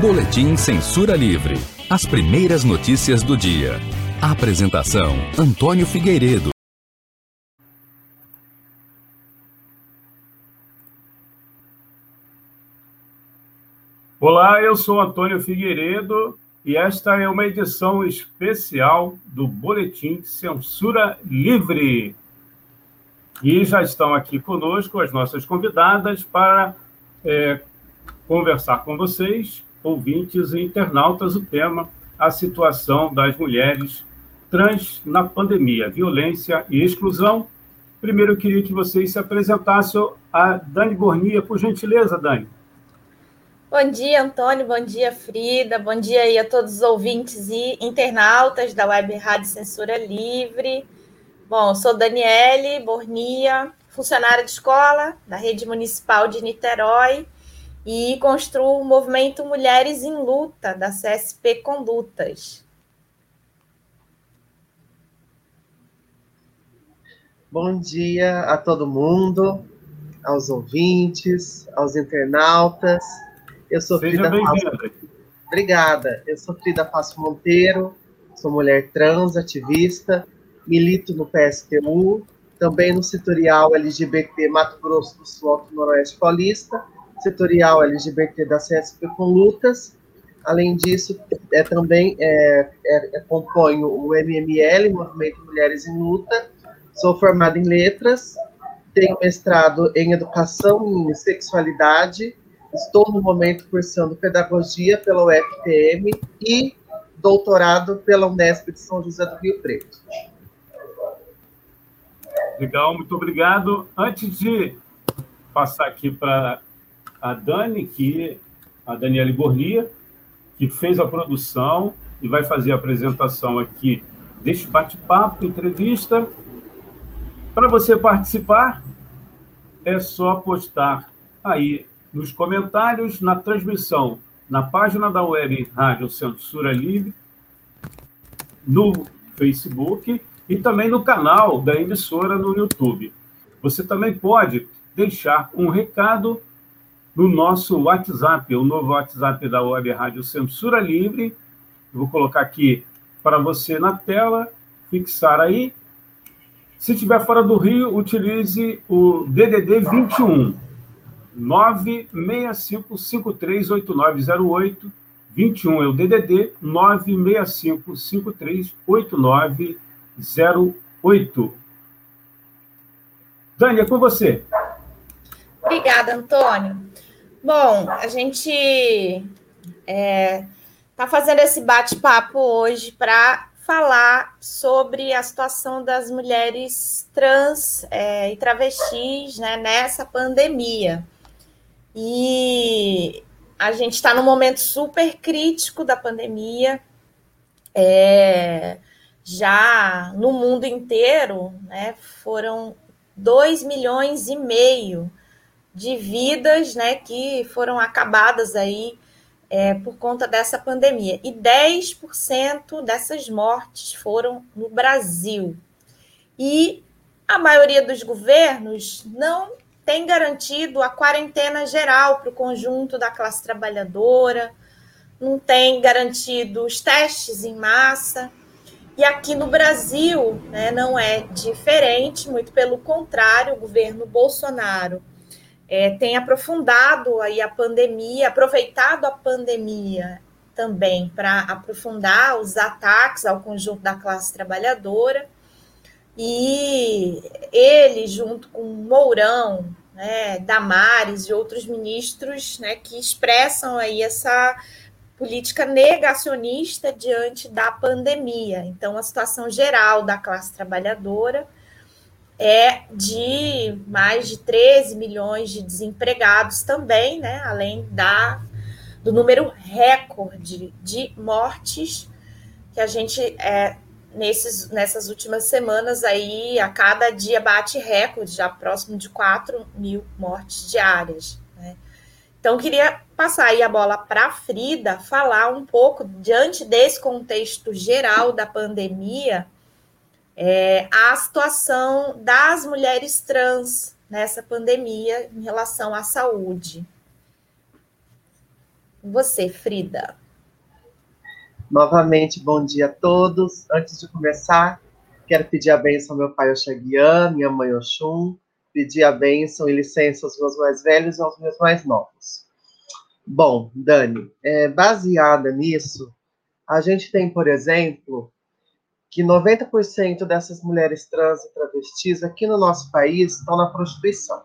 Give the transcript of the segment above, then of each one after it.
Boletim Censura Livre. As primeiras notícias do dia. apresentação: Antônio Figueiredo. Olá, eu sou Antônio Figueiredo e esta é uma edição especial do Boletim Censura Livre. E já estão aqui conosco as nossas convidadas para é, conversar com vocês, ouvintes e internautas, o tema a situação das mulheres trans na pandemia, violência e exclusão. Primeiro, eu queria que vocês se apresentassem a Dani Bornia, por gentileza, Dani. Bom dia, Antônio. Bom dia, Frida. Bom dia aí a todos os ouvintes e internautas da Web Rádio Censura Livre. Bom, sou Daniele Bornia, funcionária de escola da Rede Municipal de Niterói e construo o movimento Mulheres em Luta, da CSP Condutas. Bom dia a todo mundo, aos ouvintes, aos internautas. Eu sou Seja Frida Passo. Obrigada. Eu sou Frida Passo Monteiro, sou mulher trans, ativista, milito no PSTU, também no setorial LGBT Mato Grosso do Sul Alto Noroeste Paulista, setorial LGBT da CSP com lutas. Além disso, é, também é, é, acompanho o MML, Movimento Mulheres em Luta. Sou formada em letras, tenho mestrado em educação e sexualidade Estou no momento cursando pedagogia pela UFPM e doutorado pela Unesp de São José do Rio Preto. Legal, muito obrigado. Antes de passar aqui para a Dani, que a Daniela Borlia, que fez a produção e vai fazer a apresentação aqui deste bate-papo, entrevista. Para você participar, é só postar aí nos comentários, na transmissão, na página da web Rádio Censura Livre, no Facebook e também no canal da emissora no YouTube. Você também pode deixar um recado no nosso WhatsApp, o novo WhatsApp da Web Rádio Censura Livre. vou colocar aqui para você na tela, fixar aí. Se estiver fora do Rio, utilize o DDD 21 965538908. 21 é o DDD 965538908. Dani, é com você. Obrigada, Antônio. Bom, a gente está é, tá fazendo esse bate-papo hoje para falar sobre a situação das mulheres trans é, e travestis né, nessa pandemia. E a gente está num momento super crítico da pandemia. É, já no mundo inteiro, né, foram 2 milhões e meio de vidas né, que foram acabadas aí é, por conta dessa pandemia. E 10% dessas mortes foram no Brasil. E a maioria dos governos não tem garantido a quarentena geral para o conjunto da classe trabalhadora, não tem garantido os testes em massa. E aqui no Brasil né, não é diferente, muito pelo contrário, o governo Bolsonaro é, tem aprofundado aí a pandemia, aproveitado a pandemia também para aprofundar os ataques ao conjunto da classe trabalhadora. E ele, junto com Mourão, né, Damares e outros ministros né, que expressam aí essa política negacionista diante da pandemia. Então, a situação geral da classe trabalhadora é de mais de 13 milhões de desempregados também, né, além da, do número recorde de mortes que a gente é, nesses, nessas últimas semanas aí, a cada dia bate recorde, já próximo de 4 mil mortes diárias. Né? Então, queria passar aí a bola para a Frida, falar um pouco, diante desse contexto geral da pandemia, é, a situação das mulheres trans nessa pandemia em relação à saúde. Você, Frida. Novamente, bom dia a todos. Antes de começar, quero pedir a bênção ao meu pai Oxaguian, minha mãe Oxum, pedir a bênção e licença aos meus mais velhos e aos meus mais novos. Bom, Dani, é, baseada nisso, a gente tem, por exemplo, que 90% dessas mulheres trans e travestis aqui no nosso país estão na prostituição.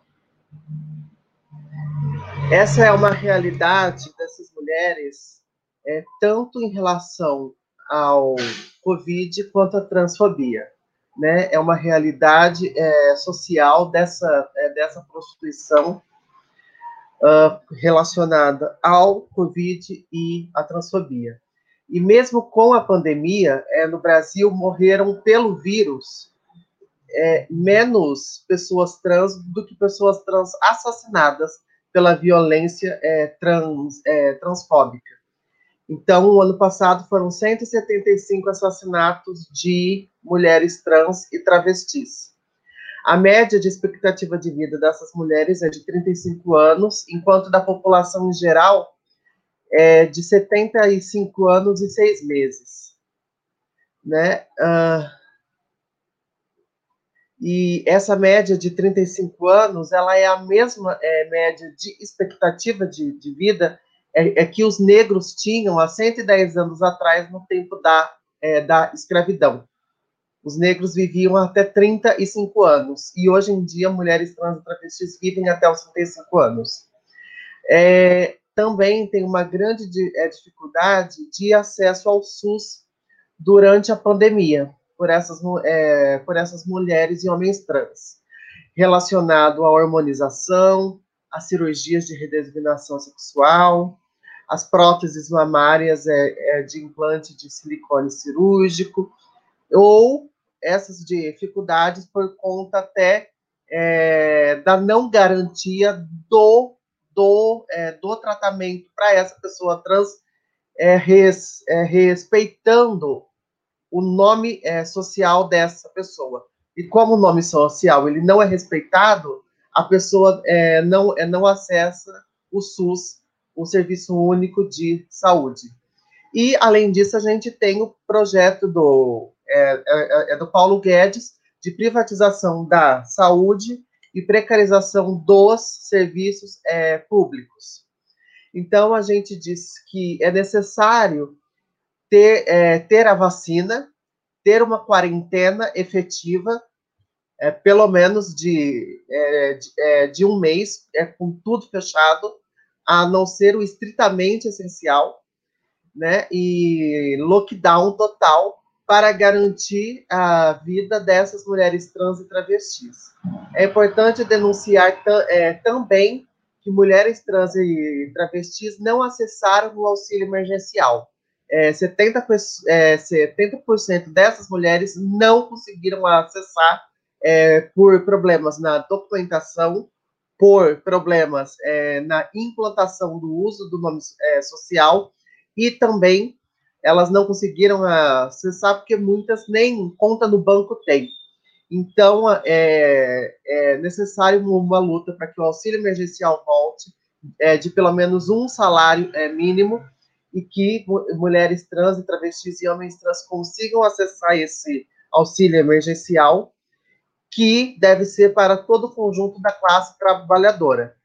Essa é uma realidade dessas mulheres, é, tanto em relação ao Covid quanto à transfobia. Né? É uma realidade é, social dessa, é, dessa prostituição uh, relacionada ao Covid e à transfobia. E mesmo com a pandemia, é, no Brasil morreram pelo vírus é, menos pessoas trans do que pessoas trans assassinadas pela violência é, trans, é, transfóbica. Então, o ano passado foram 175 assassinatos de mulheres trans e travestis. A média de expectativa de vida dessas mulheres é de 35 anos, enquanto da população em geral é de 75 anos e 6 meses. Né? Uh, e essa média de 35 anos, ela é a mesma é, média de expectativa de, de vida é, é, que os negros tinham há 110 anos atrás, no tempo da, é, da escravidão. Os negros viviam até 35 anos, e hoje em dia mulheres trans e travestis vivem até os 35 anos. É, também tem uma grande é, dificuldade de acesso ao SUS durante a pandemia por essas, é, por essas mulheres e homens trans, relacionado à hormonização, às cirurgias de redesignação sexual, às próteses mamárias é, é, de implante de silicone cirúrgico, ou essas dificuldades por conta até da não garantia do, do, é, do tratamento para essa pessoa trans, é, res, é, respeitando o nome é, social dessa pessoa. E como o nome social ele não é respeitado, a pessoa é, não, é, não acessa o SUS, o Serviço Único de Saúde. E, além disso, a gente tem o projeto do, é, do Paulo Guedes de privatização da saúde e precarização dos serviços é, públicos. Então, a gente diz que é necessário ter, é, ter a vacina, ter uma quarentena efetiva, é, pelo menos de, é, de, é, de, um mês, é, com tudo fechado, a não ser o estritamente essencial, né, e lockdown total para garantir a vida dessas mulheres trans e travestis. É importante denunciar é, também que mulheres trans e travestis não acessaram o auxílio emergencial é, 70%, é, 70 dessas mulheres não conseguiram acessar é, por problemas na documentação, por problemas é, na implantação do uso do nome é, social e também elas não conseguiram acessar porque muitas nem conta no banco têm. Então, é, é necessário uma luta para que o auxílio emergencial volte é, de pelo menos um salário é, mínimo e que mulheres trans e travestis e homens trans consigam acessar esse auxílio emergencial, que deve ser para todo o conjunto da classe trabalhadora.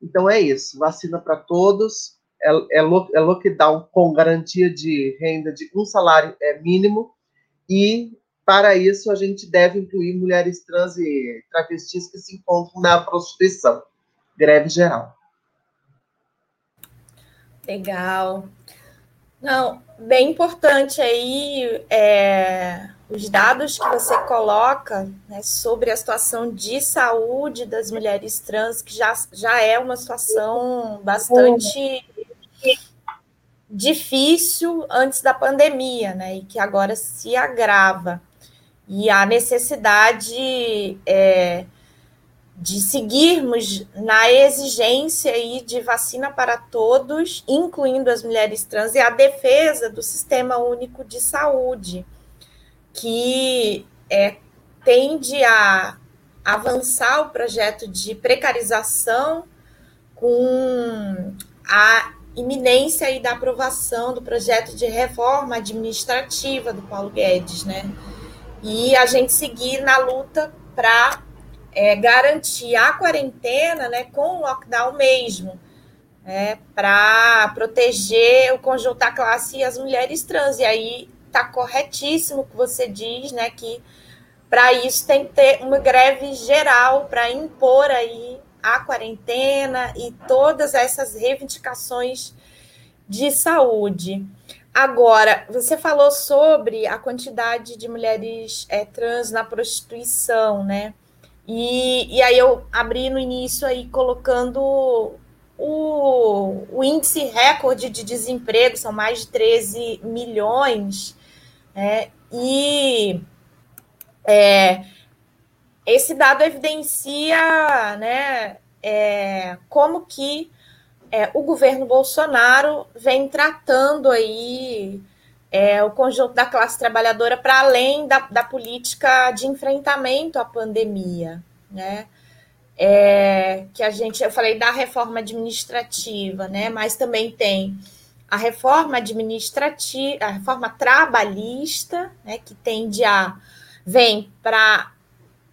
Então é isso, vacina para todos, é, é, é lockdown com garantia de renda de um salário é, mínimo, e para isso a gente deve incluir mulheres trans e travestis que se encontram na prostituição. Greve geral. Legal. Não, bem importante aí é, os dados que você coloca né, sobre a situação de saúde das mulheres trans, que já, já é uma situação bastante difícil antes da pandemia, né? E que agora se agrava. E a necessidade é, de seguirmos na exigência aí de vacina para todos, incluindo as mulheres trans, e a defesa do Sistema Único de Saúde, que é, tende a avançar o projeto de precarização com a iminência aí da aprovação do projeto de reforma administrativa do Paulo Guedes, né? E a gente seguir na luta para é, garantir a quarentena, né, com o lockdown mesmo, né, para proteger o conjunto da classe e as mulheres trans. E aí está corretíssimo o que você diz, né, que para isso tem que ter uma greve geral para impor aí a quarentena e todas essas reivindicações de saúde. Agora, você falou sobre a quantidade de mulheres é, trans na prostituição, né? E, e aí eu abri no início aí colocando o, o índice recorde de desemprego, são mais de 13 milhões, né? E é, esse dado evidencia né, é, como que é, o governo Bolsonaro vem tratando aí é, o conjunto da classe trabalhadora para além da, da, política de enfrentamento à pandemia, né? É, que a gente, eu falei da reforma administrativa, né? Mas também tem a reforma administrativa, a reforma trabalhista, né? Que tende a vem para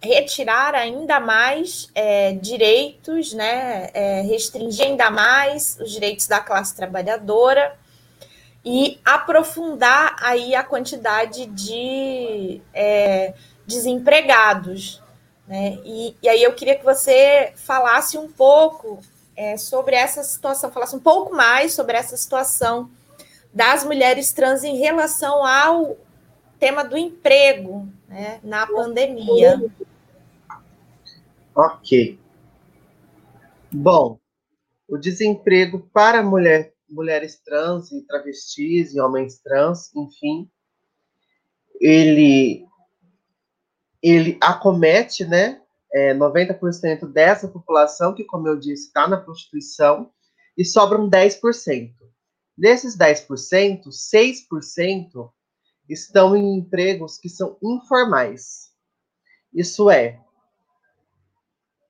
retirar ainda mais é, direitos, né, é, restringir ainda mais os direitos da classe trabalhadora e aprofundar aí a quantidade de é, desempregados. Né? E, e, aí eu queria que você falasse um pouco é, sobre essa situação, falasse um pouco mais sobre essa situação das mulheres trans em relação ao tema do emprego né, na pandemia. Ok. Bom, o desemprego para mulher, mulheres trans e travestis e homens trans, enfim, ele, ele acomete, né, é, 90% dessa população, que, como eu disse, está na prostituição, e sobram 10%. Desses 10%, 6% estão em empregos que são informais. Isso é,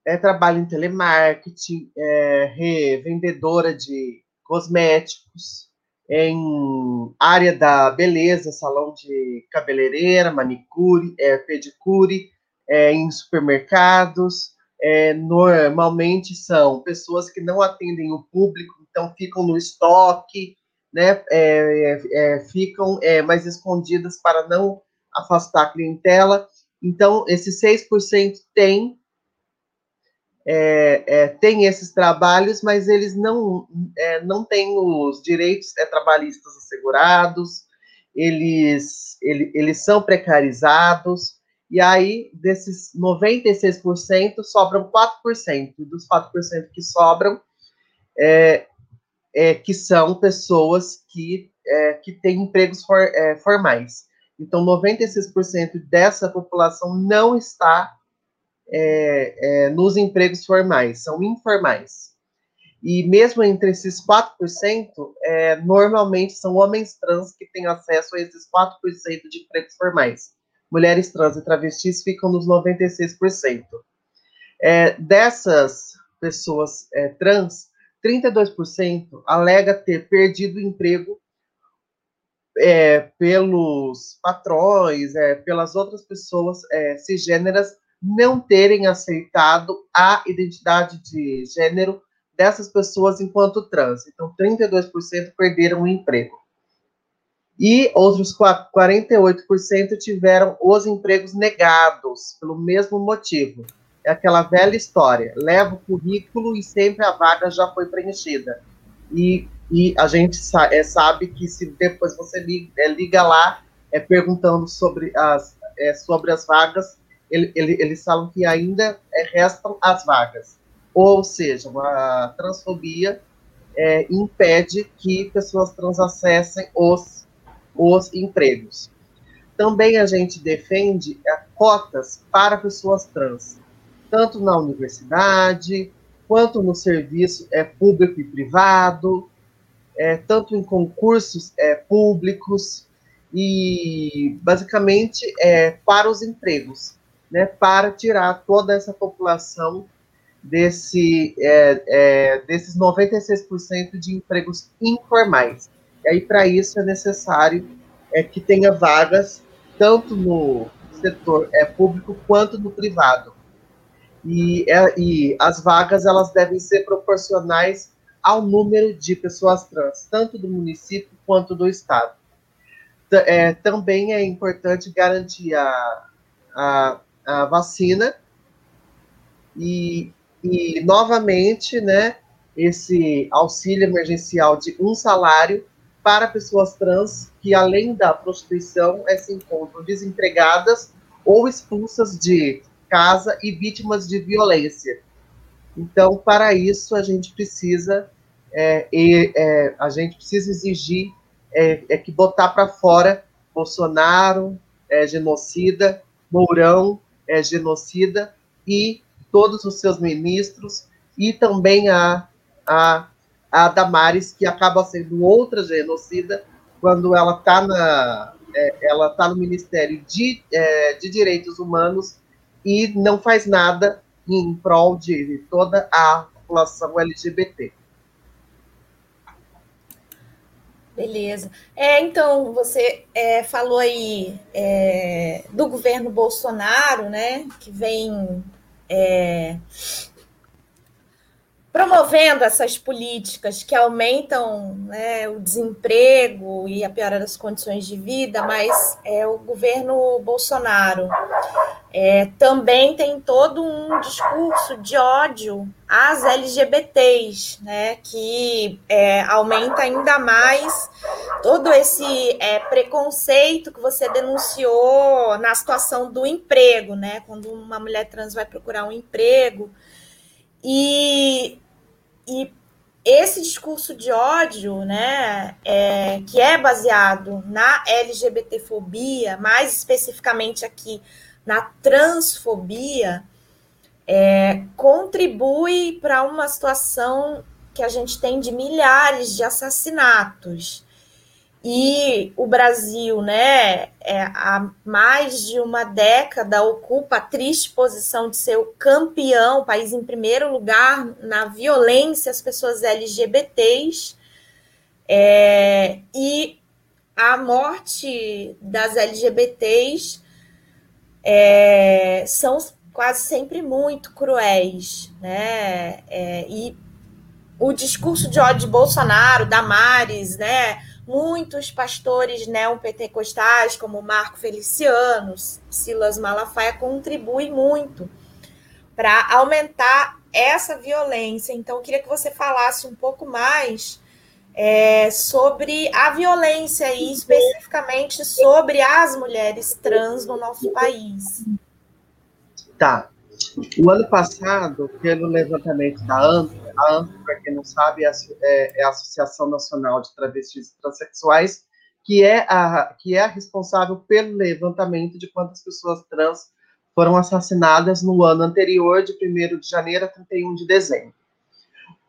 é, trabalho em telemarketing, é, revendedora de cosméticos, em área da beleza, salão de cabeleireira, manicure, é, pedicure, é, em supermercados. É, normalmente são pessoas que não atendem o público, então ficam no estoque, né, é, é, ficam é, mais escondidas para não afastar a clientela. Então, esses 6% tem é, é, tem esses trabalhos, mas eles não, é, não têm os direitos é, trabalhistas assegurados, eles, ele, eles são precarizados, e aí, desses 96%, sobram 4%, e dos 4% que sobram, é, é, que são pessoas que, que têm empregos for, formais. Então, 96% dessa população não está é, é, nos empregos formais, são informais. E mesmo entre esses 4%, é, normalmente são homens trans que têm acesso a esses 4% de empregos formais. Mulheres trans e travestis ficam nos 96%. É, dessas pessoas é, trans, 32% alega ter perdido o emprego é, pelos patrões, é, pelas outras pessoas é, cisgêneras não terem aceitado a identidade de gênero dessas pessoas enquanto trans. Então, 32% perderam o emprego. E outros 48% tiveram os empregos negados pelo mesmo motivo. É aquela velha história: leva o currículo e sempre a vaga já foi preenchida. E, e a gente sa é, sabe que se depois você liga, é, liga lá é, perguntando sobre as, é, sobre as vagas, ele, ele, eles falam que ainda é, restam as vagas. Ou seja, a transfobia é, impede que pessoas trans acessem os, os empregos. Também a gente defende é, cotas para pessoas trans, tanto na universidade, quanto no serviço é, público e privado, é, tanto em concursos é, públicos e, basicamente, é, para os empregos né, para tirar toda essa população desse, é, é, desses 96% de empregos informais. E aí, para isso, é necessário é, que tenha vagas tanto no setor é, público quanto no privado. E, é, e as vagas elas devem ser proporcionais ao número de pessoas trans, tanto do município quanto do estado. É, também é importante garantir a, a, a vacina e, e, novamente, né, esse auxílio emergencial de um salário para pessoas trans que, além da prostituição, é, se encontram desempregadas ou expulsas de casa e vítimas de violência. Então, para isso, a gente precisa, é, é, a gente precisa exigir é, é que botar para fora Bolsonaro, é, genocida, Mourão, é, genocida, e todos os seus ministros, e também a, a, a Damares, que acaba sendo outra genocida, quando ela está na, é, ela está no Ministério de, é, de Direitos Humanos e não faz nada em prol de toda a população LGBT. Beleza. É, então, você é, falou aí é, do governo Bolsonaro, né, que vem é, promovendo essas políticas que aumentam né, o desemprego e a piora das condições de vida, mas é, o governo Bolsonaro é, também tem todo um discurso de ódio às LGBTs, né, que é, aumenta ainda mais todo esse é, preconceito que você denunciou na situação do emprego, né, quando uma mulher trans vai procurar um emprego. E e esse discurso de ódio, né, é, que é baseado na LGBTfobia, mais especificamente aqui na transfobia, é, contribui para uma situação que a gente tem de milhares de assassinatos. E o Brasil, né, é, há mais de uma década ocupa a triste posição de ser o campeão, país em primeiro lugar na violência às pessoas LGBTs. É, e a morte das LGBTs é, são quase sempre muito cruéis, né? É, e o discurso de ódio de Bolsonaro, Damares, né? Muitos pastores neopentecostais, como Marco Feliciano, Silas Malafaia, contribuem muito para aumentar essa violência. Então, eu queria que você falasse um pouco mais é, sobre a violência e especificamente sobre as mulheres trans no nosso país. Tá. O ano passado, pelo levantamento da ANTA, a ANTA, para quem não sabe, é, é, é a Associação Nacional de Travestis e Transsexuais, que é, a, que é a responsável pelo levantamento de quantas pessoas trans foram assassinadas no ano anterior, de 1 de janeiro a 31 de dezembro.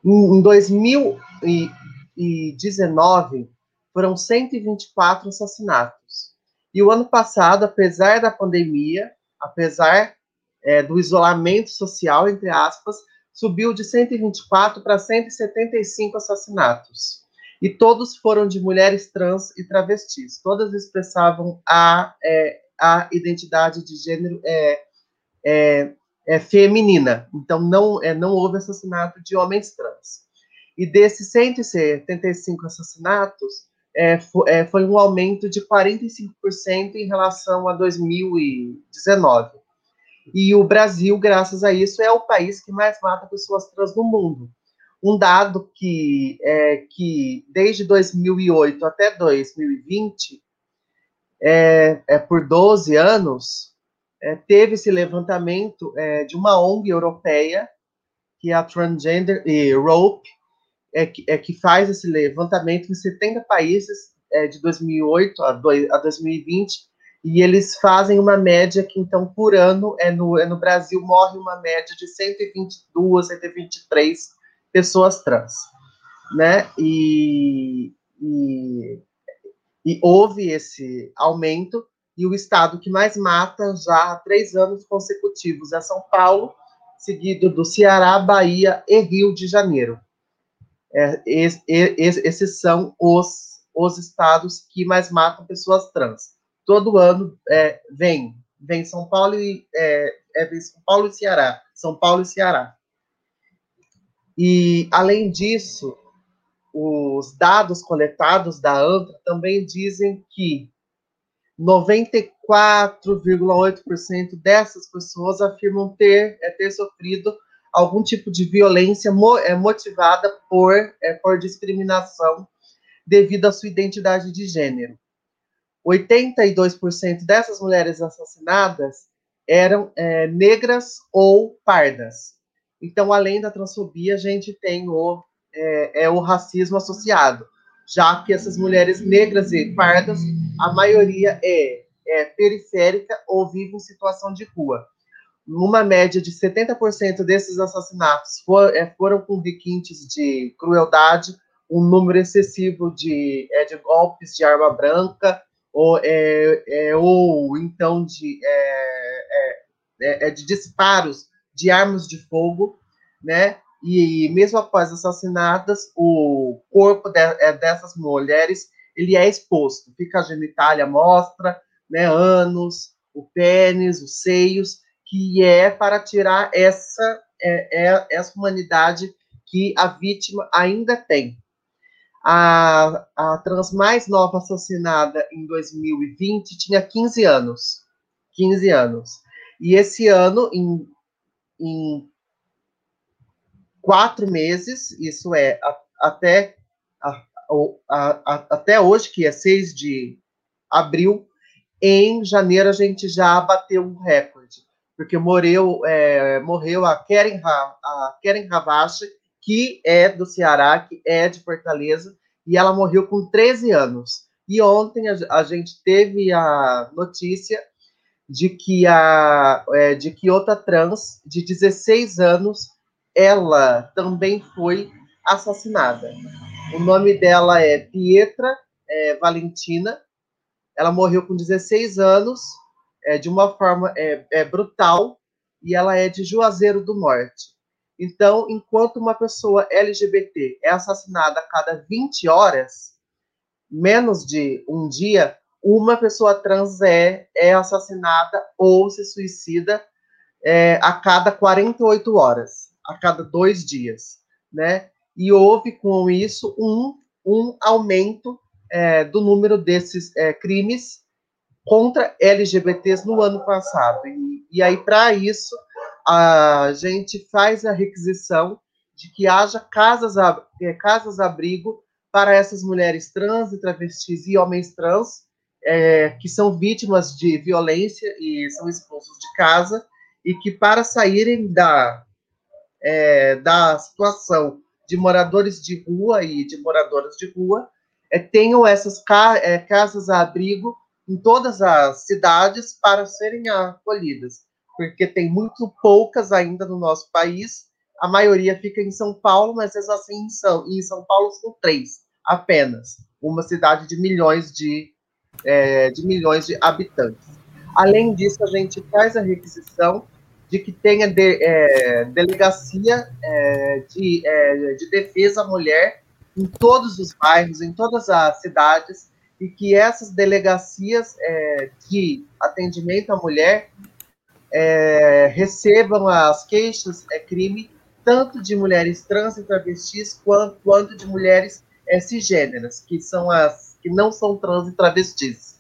Em, em 2019, foram 124 assassinatos. E o ano passado, apesar da pandemia, apesar é, do isolamento social, entre aspas, subiu de 124 para 175 assassinatos. E todos foram de mulheres trans e travestis. Todas expressavam a, é, a identidade de gênero é, é, é feminina. Então, não, é, não houve assassinato de homens trans. E desses 175 assassinatos, é, é, foi um aumento de 45% em relação a 2019. E o Brasil, graças a isso, é o país que mais mata pessoas trans no mundo. Um dado que, é, que desde 2008 até 2020, é, é por 12 anos, é, teve esse levantamento é, de uma ONG europeia, que é a Transgender Europe, é, que, é, que faz esse levantamento em 70 países é, de 2008 a, a 2020, e eles fazem uma média que, então, por ano, é no, é no Brasil, morre uma média de 122, 123 pessoas trans, né? E, e, e houve esse aumento, e o estado que mais mata já há três anos consecutivos é São Paulo, seguido do Ceará, Bahia e Rio de Janeiro. É, es, es, esses são os, os estados que mais matam pessoas trans. Todo ano é, vem, vem São Paulo e é, é, vem São Paulo e Ceará, São Paulo e Ceará. E além disso, os dados coletados da ANTRA também dizem que 94,8% dessas pessoas afirmam ter, é, ter sofrido algum tipo de violência mo, é, motivada por, é, por discriminação devido à sua identidade de gênero. 82% dessas mulheres assassinadas eram é, negras ou pardas. Então, além da transfobia, a gente tem o, é, é o racismo associado já que essas mulheres negras e pardas, a maioria é, é periférica ou vive em situação de rua. Uma média de 70% desses assassinatos for, é, foram com requintes de crueldade, um número excessivo de, é, de golpes de arma branca, ou, é, é, ou então de, é, é, é de disparos de armas de fogo, né? e mesmo após assassinadas, o corpo de, é, dessas mulheres ele é exposto, fica a genitália mostra, né, ânus, o pênis, os seios, que é para tirar essa é, é, essa humanidade que a vítima ainda tem. A, a trans mais nova assassinada em 2020 tinha 15 anos. 15 anos. E esse ano, em, em quatro meses, isso é a, até, a, até hoje, que é 6 de abril, em janeiro a gente já bateu um recorde, porque morreu, é, morreu a Keren, a Keren Havashi, que é do Ceará, que é de Fortaleza, e ela morreu com 13 anos. E ontem a, a gente teve a notícia de que, a, é, de que outra trans de 16 anos ela também foi assassinada. O nome dela é Pietra é, Valentina. Ela morreu com 16 anos, é, de uma forma é, é, brutal, e ela é de Juazeiro do Norte. Então, enquanto uma pessoa LGBT é assassinada a cada 20 horas, menos de um dia, uma pessoa trans é, é assassinada ou se suicida é, a cada 48 horas a cada dois dias, né? E houve com isso um, um aumento é, do número desses é, crimes contra LGBTs no ano passado. E, e aí, para isso, a gente faz a requisição de que haja casas, é, casas abrigo para essas mulheres trans e travestis e homens trans é, que são vítimas de violência e são expulsos de casa e que para saírem da é, da situação de moradores de rua e de moradoras de rua é, tenham essas ca casas abrigo em todas as cidades para serem acolhidas, porque tem muito poucas ainda no nosso país. A maioria fica em São Paulo, mas mesmo assim em São, em São Paulo são três apenas, uma cidade de milhões de, é, de milhões de habitantes. Além disso, a gente faz a requisição de que tenha de, é, delegacia é, de, é, de defesa à mulher em todos os bairros, em todas as cidades, e que essas delegacias é, de atendimento à mulher é, recebam as queixas é crime tanto de mulheres trans e travestis quanto, quanto de mulheres é, cisgêneras, que são as que não são trans e travestis.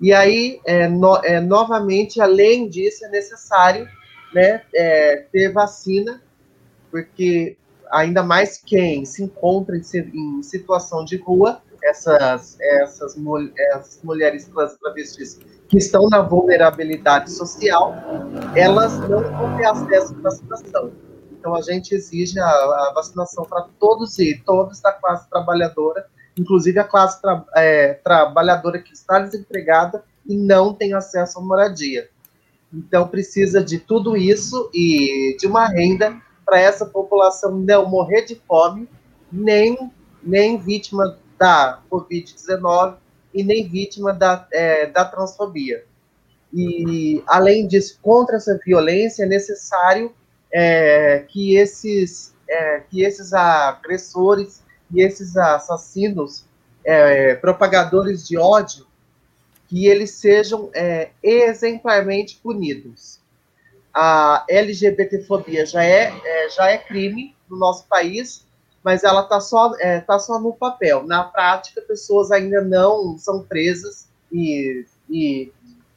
E aí, é, no, é, novamente, além disso, é necessário né, é, ter vacina, porque ainda mais quem se encontra em, em situação de rua, essas, essas, essas mulheres trans travestis que estão na vulnerabilidade social, elas não vão ter acesso à vacinação. Então, a gente exige a, a vacinação para todos e todos da classe trabalhadora, inclusive a classe tra, é, trabalhadora que está desempregada e não tem acesso à moradia. Então, precisa de tudo isso e de uma renda para essa população não morrer de fome, nem, nem vítima da Covid-19 e nem vítima da, é, da transfobia. E, além disso, contra essa violência, é necessário é, que, esses, é, que esses agressores e esses assassinos, é, propagadores de ódio, que eles sejam é, exemplarmente punidos. A LGBTfobia já é, é, já é crime no nosso país, mas ela está só, é, tá só no papel. Na prática, pessoas ainda não são presas e, e,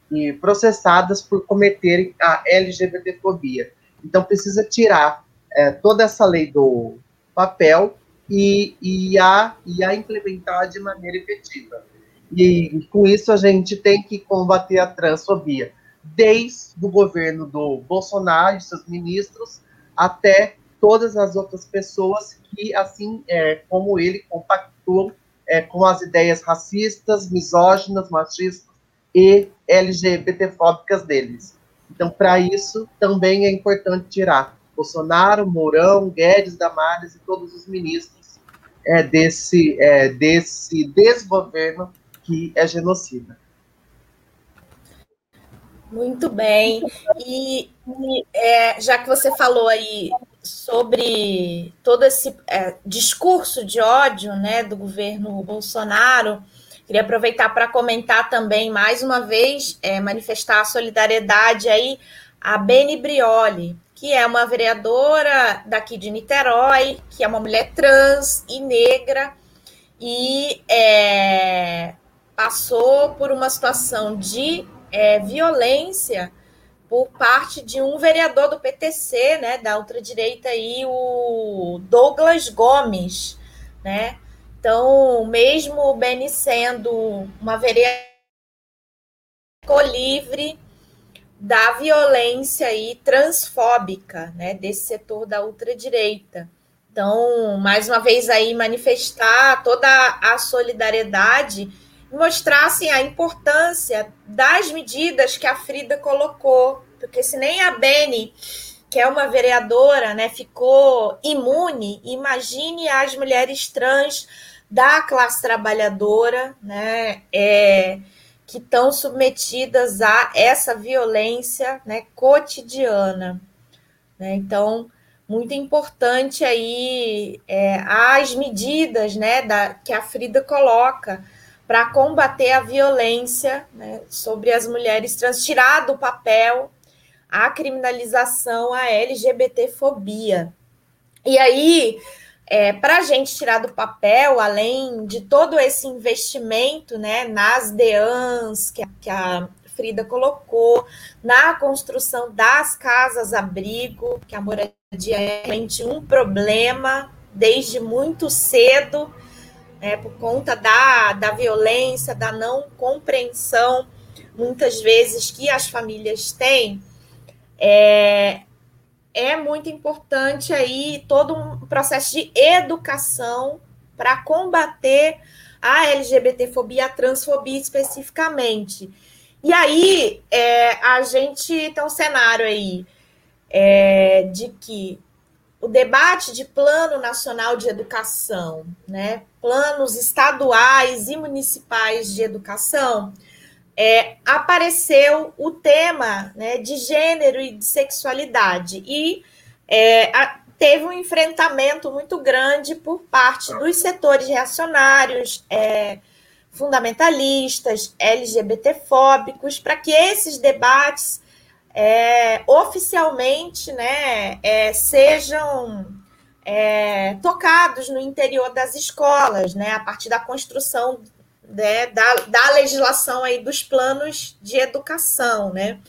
e processadas por cometerem a LGBTfobia. Então, precisa tirar é, toda essa lei do papel e, e, a, e a implementar de maneira efetiva. E com isso a gente tem que combater a transfobia, desde o governo do Bolsonaro e seus ministros até todas as outras pessoas que, assim é, como ele, compactuam é, com as ideias racistas, misóginas, machistas e LGBTfóbicas deles. Então, para isso, também é importante tirar Bolsonaro, Mourão, Guedes, Damares e todos os ministros é, desse, é, desse desgoverno que é genocida. Muito bem. E, é, já que você falou aí sobre todo esse é, discurso de ódio né, do governo Bolsonaro, queria aproveitar para comentar também, mais uma vez, é, manifestar a solidariedade aí a Beni Brioli, que é uma vereadora daqui de Niterói, que é uma mulher trans e negra, e é, passou por uma situação de é, violência por parte de um vereador do PTC, né, da ultradireita aí, o Douglas Gomes, né? Então, mesmo o Beni sendo uma vereadora livre da violência aí transfóbica, né, desse setor da ultradireita. Então, mais uma vez aí manifestar toda a solidariedade mostrassem a importância das medidas que a Frida colocou, porque se nem a Beni, que é uma vereadora, né, ficou imune, imagine as mulheres trans da classe trabalhadora, né, é, que estão submetidas a essa violência, né, cotidiana. Né? Então, muito importante aí é, as medidas, né, da, que a Frida coloca para combater a violência né, sobre as mulheres trans, tirar do papel a criminalização, a LGBTfobia. E aí, é, para a gente tirar do papel, além de todo esse investimento né, nas DEANs que, que a Frida colocou, na construção das casas-abrigo, que a moradia é realmente um problema desde muito cedo, né, por conta da, da violência, da não compreensão, muitas vezes, que as famílias têm, é, é muito importante aí todo um processo de educação para combater a LGBTfobia, a transfobia especificamente. E aí é, a gente tem um cenário aí é, de que o debate de plano nacional de educação, né, planos estaduais e municipais de educação, é, apareceu o tema né, de gênero e de sexualidade. E é, a, teve um enfrentamento muito grande por parte dos setores reacionários, é, fundamentalistas, LGBTfóbicos, para que esses debates é, oficialmente né, é, sejam é, tocados no interior das escolas, né, a partir da construção né, da, da legislação aí dos planos de educação. Né.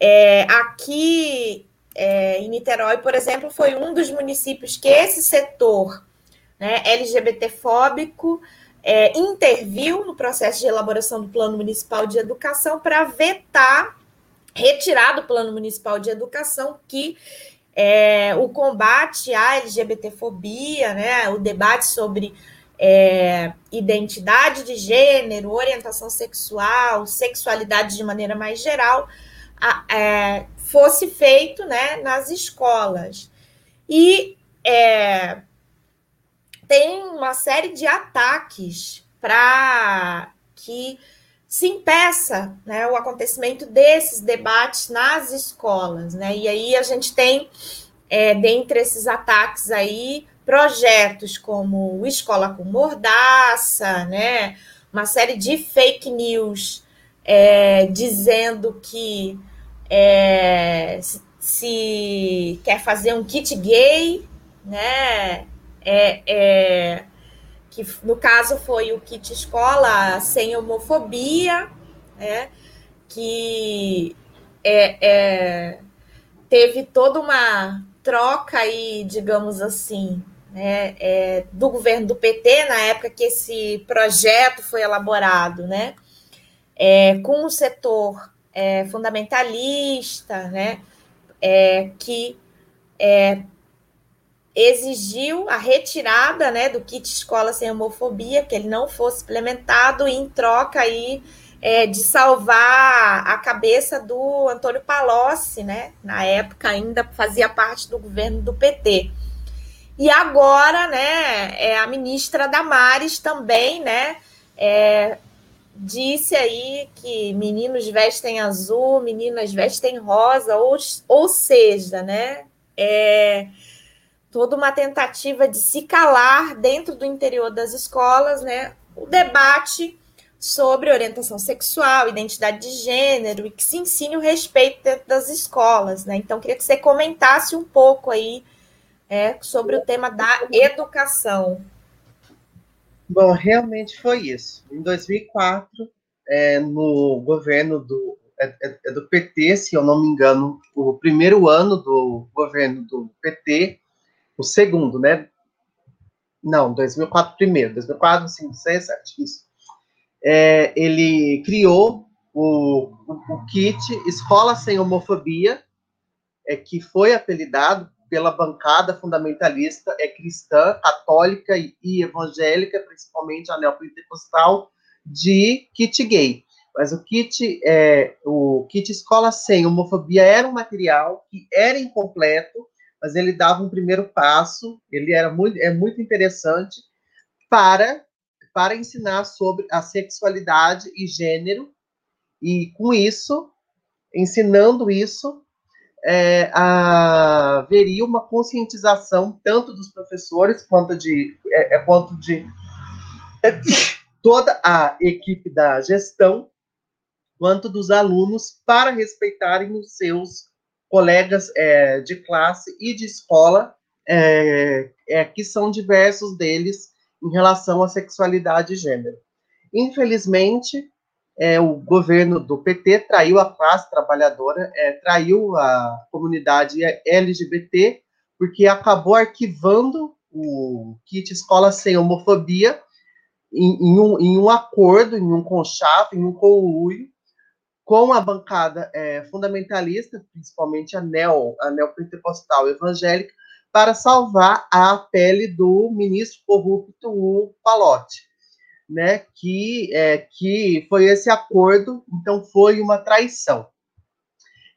É, aqui é, em Niterói, por exemplo, foi um dos municípios que esse setor né, LGBTfóbico é, interviu no processo de elaboração do Plano Municipal de Educação para vetar retirar do Plano Municipal de Educação que é, o combate à LGBTfobia, né, o debate sobre é, identidade de gênero, orientação sexual, sexualidade de maneira mais geral, a, é, fosse feito né, nas escolas. E é, tem uma série de ataques para que se impeça né, o acontecimento desses debates nas escolas. Né? E aí a gente tem, é, dentre esses ataques aí, projetos como Escola com Mordaça, né? uma série de fake news é, dizendo que é, se quer fazer um kit gay, né? É, é, que no caso foi o kit escola sem homofobia, né? Que é, é, teve toda uma troca aí, digamos assim, né, é, do governo do PT na época que esse projeto foi elaborado, né, é, com o setor é, fundamentalista, né, é, que exigiu a retirada né, do kit escola sem homofobia, que ele não fosse implementado, em troca aí, é, de salvar a cabeça do Antônio Palocci, né, na época ainda fazia parte do governo do PT. E agora, né, é, a ministra Damares também, né, é, disse aí que meninos vestem azul, meninas vestem rosa, ou, ou seja, né, é toda uma tentativa de se calar dentro do interior das escolas, né, o debate sobre orientação sexual, identidade de gênero e que se ensine o respeito dentro das escolas, né? Então queria que você comentasse um pouco aí é, sobre o tema da educação. Bom, realmente foi isso. Em 2004, é, no governo do, é, é, é do PT, se eu não me engano, o primeiro ano do governo do PT, o segundo, né? Não, 2004 primeiro, 2004, 5, 6, 7, isso. É, ele criou o, o, o, kit Escola Sem Homofobia, é, que foi apelidado pela bancada fundamentalista é cristã, católica e, e evangélica, principalmente a neopentecostal, de kit gay. Mas o kit, é, o kit escola sem homofobia era um material que era incompleto, mas ele dava um primeiro passo, ele era muito, é muito interessante para, para ensinar sobre a sexualidade e gênero, e com isso, ensinando isso, é, haveria uma conscientização tanto dos professores quanto de, é, é quanto de é, toda a equipe da gestão, quanto dos alunos para respeitarem os seus colegas é, de classe e de escola, é, é, que são diversos deles em relação à sexualidade e gênero. Infelizmente, é, o governo do PT traiu a classe trabalhadora, é, traiu a comunidade LGBT, porque acabou arquivando o kit Escola Sem Homofobia em, em, um, em um, acordo, em um conchavo, em um conluio com a bancada é, fundamentalista, principalmente a neo, a neopentecostal evangélica, para salvar a pele do ministro corrupto, o Palotti né, que, é, que foi esse acordo, então foi uma traição.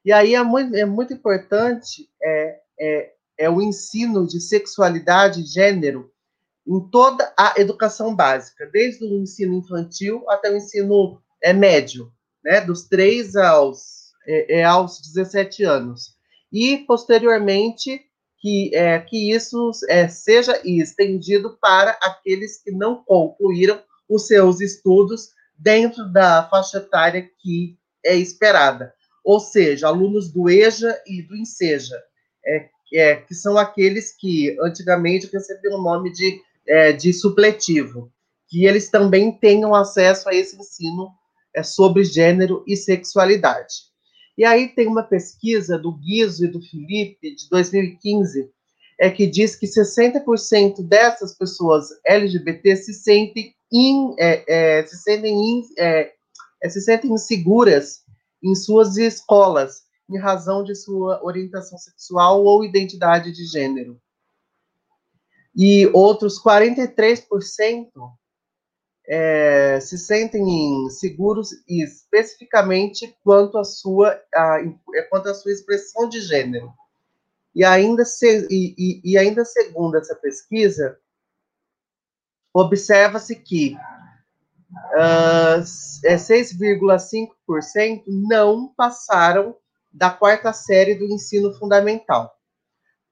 E aí é muito, é muito importante é, é, é o ensino de sexualidade e gênero em toda a educação básica, desde o ensino infantil até o ensino é, médio, né, dos 3 aos, é, é, aos 17 anos. E, posteriormente, que, é, que isso é, seja estendido para aqueles que não concluíram os seus estudos dentro da faixa etária que é esperada. Ou seja, alunos do EJA e do INSEJA, é, é, que são aqueles que antigamente recebiam o nome de, é, de supletivo, que eles também tenham acesso a esse ensino é, sobre gênero e sexualidade. E aí tem uma pesquisa do Guizo e do Felipe, de 2015, é que diz que 60% dessas pessoas LGBT se sentem in, é, é, se, sentem in, é, é, se sentem inseguras em suas escolas, em razão de sua orientação sexual ou identidade de gênero. E outros 43% é, se sentem inseguros especificamente quanto à sua, a, é, quanto à sua expressão de gênero. E ainda, se, e, e, ainda segundo essa pesquisa, observa-se que uh, é 6,5% não passaram da quarta série do ensino fundamental.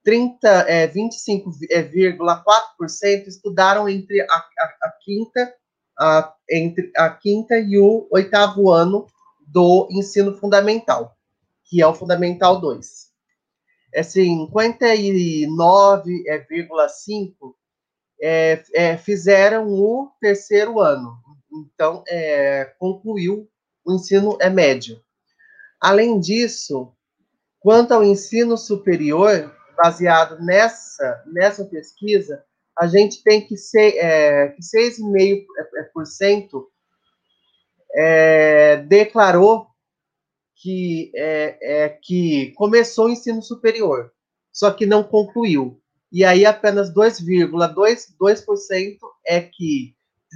30, é, 25,4% estudaram entre a, a, a quinta a, entre a quinta e o oitavo ano do ensino fundamental, que é o Fundamental 2. É 59,5% é, é, fizeram o terceiro ano, então é, concluiu o ensino é médio. Além disso, quanto ao ensino superior, baseado nessa, nessa pesquisa, a gente tem que ser é, que 6,5% é, declarou que, é, é, que começou o ensino superior, só que não concluiu. E aí apenas 2,2% é que,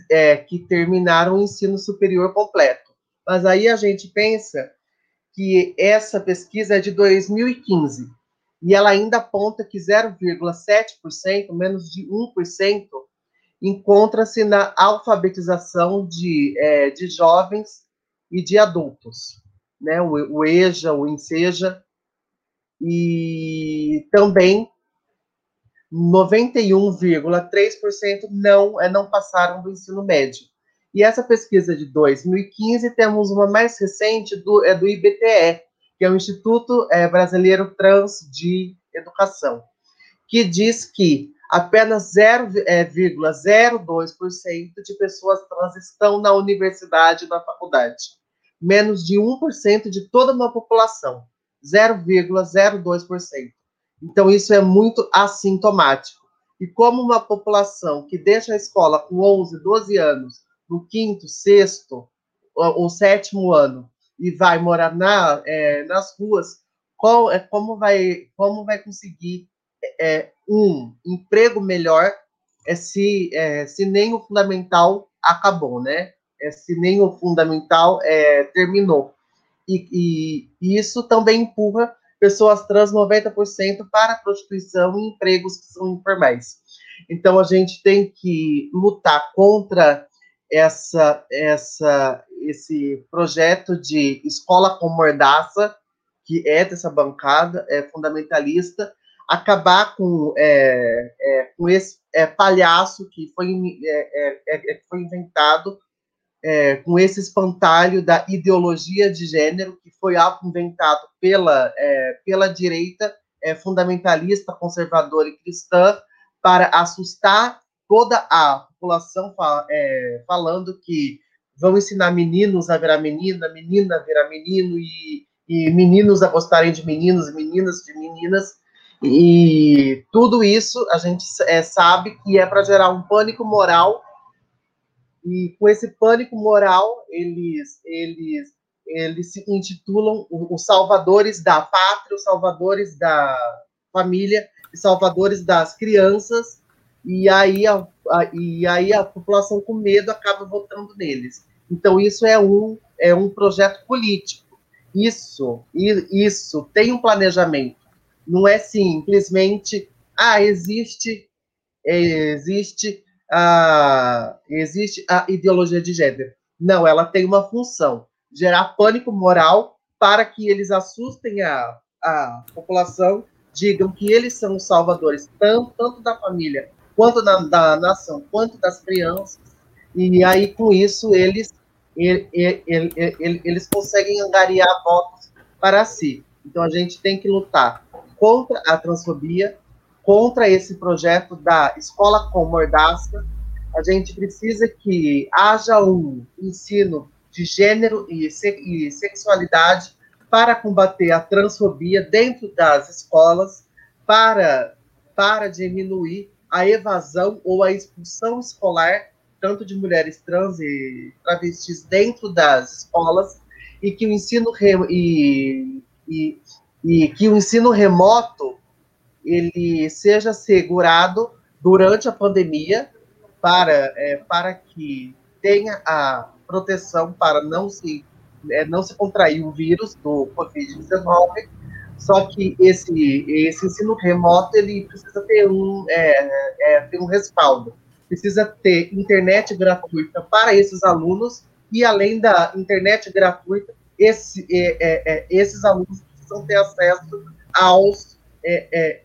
é que terminaram o ensino superior completo. Mas aí a gente pensa que essa pesquisa é de 2015 e ela ainda aponta que 0,7%, menos de 1%, encontra-se na alfabetização de, é, de jovens e de adultos, né? O, o EJA, o INSEJA, e também 91,3% não, é, não passaram do ensino médio. E essa pesquisa de 2015, temos uma mais recente do, é do IBTE, que é o Instituto é, Brasileiro Trans de Educação, que diz que apenas 0,02% é, de pessoas trans estão na universidade na faculdade. Menos de 1% de toda uma população. 0,02%. Então, isso é muito assintomático. E como uma população que deixa a escola com 11, 12 anos, no quinto, sexto ou, sétimo ano, e vai morar na, é, nas ruas, qual, é, como, vai, como vai conseguir é, um emprego melhor é, se, é, se nem o fundamental acabou, né? É, se nem o fundamental é, terminou. E, e, e, isso também empurra pessoas trans 90% para a prostituição e empregos que são informais. Então a gente tem que lutar contra essa, essa, esse projeto de escola com mordaça, que é dessa bancada, é fundamentalista, acabar com, é, é, com esse é, palhaço que foi, é, é, é, foi inventado com esse espantalho da ideologia de gênero que foi inventado pela, pela direita fundamentalista, conservadora e cristã para assustar toda a população é, falando que vão ensinar meninos a virar menina, menina a virar menino e, e meninos a gostarem de meninos, meninas de meninas. E tudo isso a gente é, sabe que é para gerar um pânico moral. E com esse pânico moral, eles, eles, eles se intitulam os salvadores da pátria, os salvadores da família, os salvadores das crianças, e aí a, a, e aí a população com medo acaba votando neles. Então isso é um, é um projeto político. Isso, isso tem um planejamento. Não é simplesmente, ah, existe, existe a, existe a ideologia de gênero. Não, ela tem uma função: gerar pânico moral para que eles assustem a, a população, digam que eles são os salvadores, tanto, tanto da família, quanto da, da nação, quanto das crianças. E aí, com isso, eles, ele, ele, ele, eles conseguem angariar votos para si. Então, a gente tem que lutar contra a transfobia, contra esse projeto da escola com mordaça. A gente precisa que haja um ensino de gênero e, e sexualidade para combater a transfobia dentro das escolas, para, para diminuir a evasão ou a expulsão escolar, tanto de mulheres trans e travestis dentro das escolas, e que o ensino e, e, e que o ensino remoto ele seja segurado durante a pandemia para, é, para que tenha a proteção para não se, é, não se contrair o vírus do Covid-19, só que esse, esse ensino remoto ele precisa ter um, é, é, ter um respaldo. precisa ter internet gratuita para esses alunos e, além da internet gratuita, esse, é, é, é esses alunos precisam ter acesso aos, é,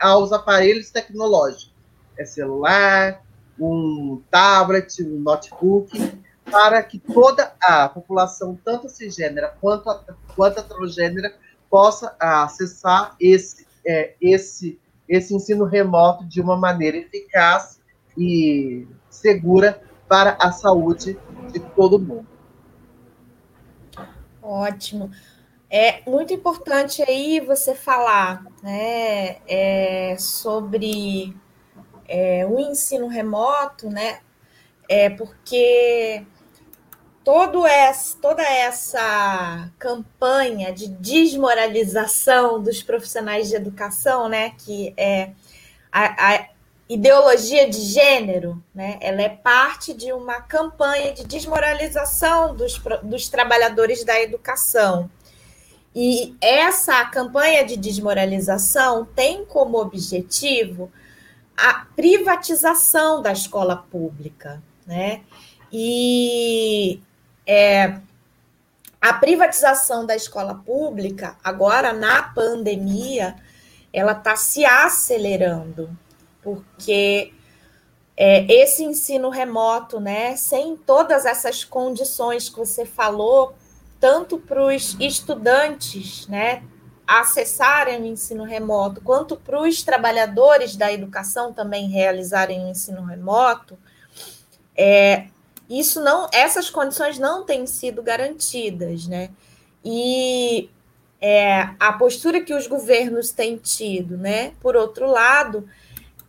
aos aparelhos tecnológicos. É celular, um tablet, um notebook, para que toda a população, tanto cisgênera quanto a, quanto a transgênera, possa acessar esse, é, esse, esse ensino remoto de uma maneira eficaz e segura para a saúde de todo mundo. Ótimo. É muito importante aí você falar né, é, sobre é, o ensino remoto, né? É porque todo essa, toda essa campanha de desmoralização dos profissionais de educação, né, que é a, a, ideologia de gênero, né, ela é parte de uma campanha de desmoralização dos, dos trabalhadores da educação. E essa campanha de desmoralização tem como objetivo a privatização da escola pública, né? E é, a privatização da escola pública, agora na pandemia, ela está se acelerando, porque é, esse ensino remoto, né, sem todas essas condições que você falou, tanto para os estudantes, né, acessarem o ensino remoto, quanto para os trabalhadores da educação também realizarem o ensino remoto, é, isso não, essas condições não têm sido garantidas, né? E é, a postura que os governos têm tido, né? Por outro lado,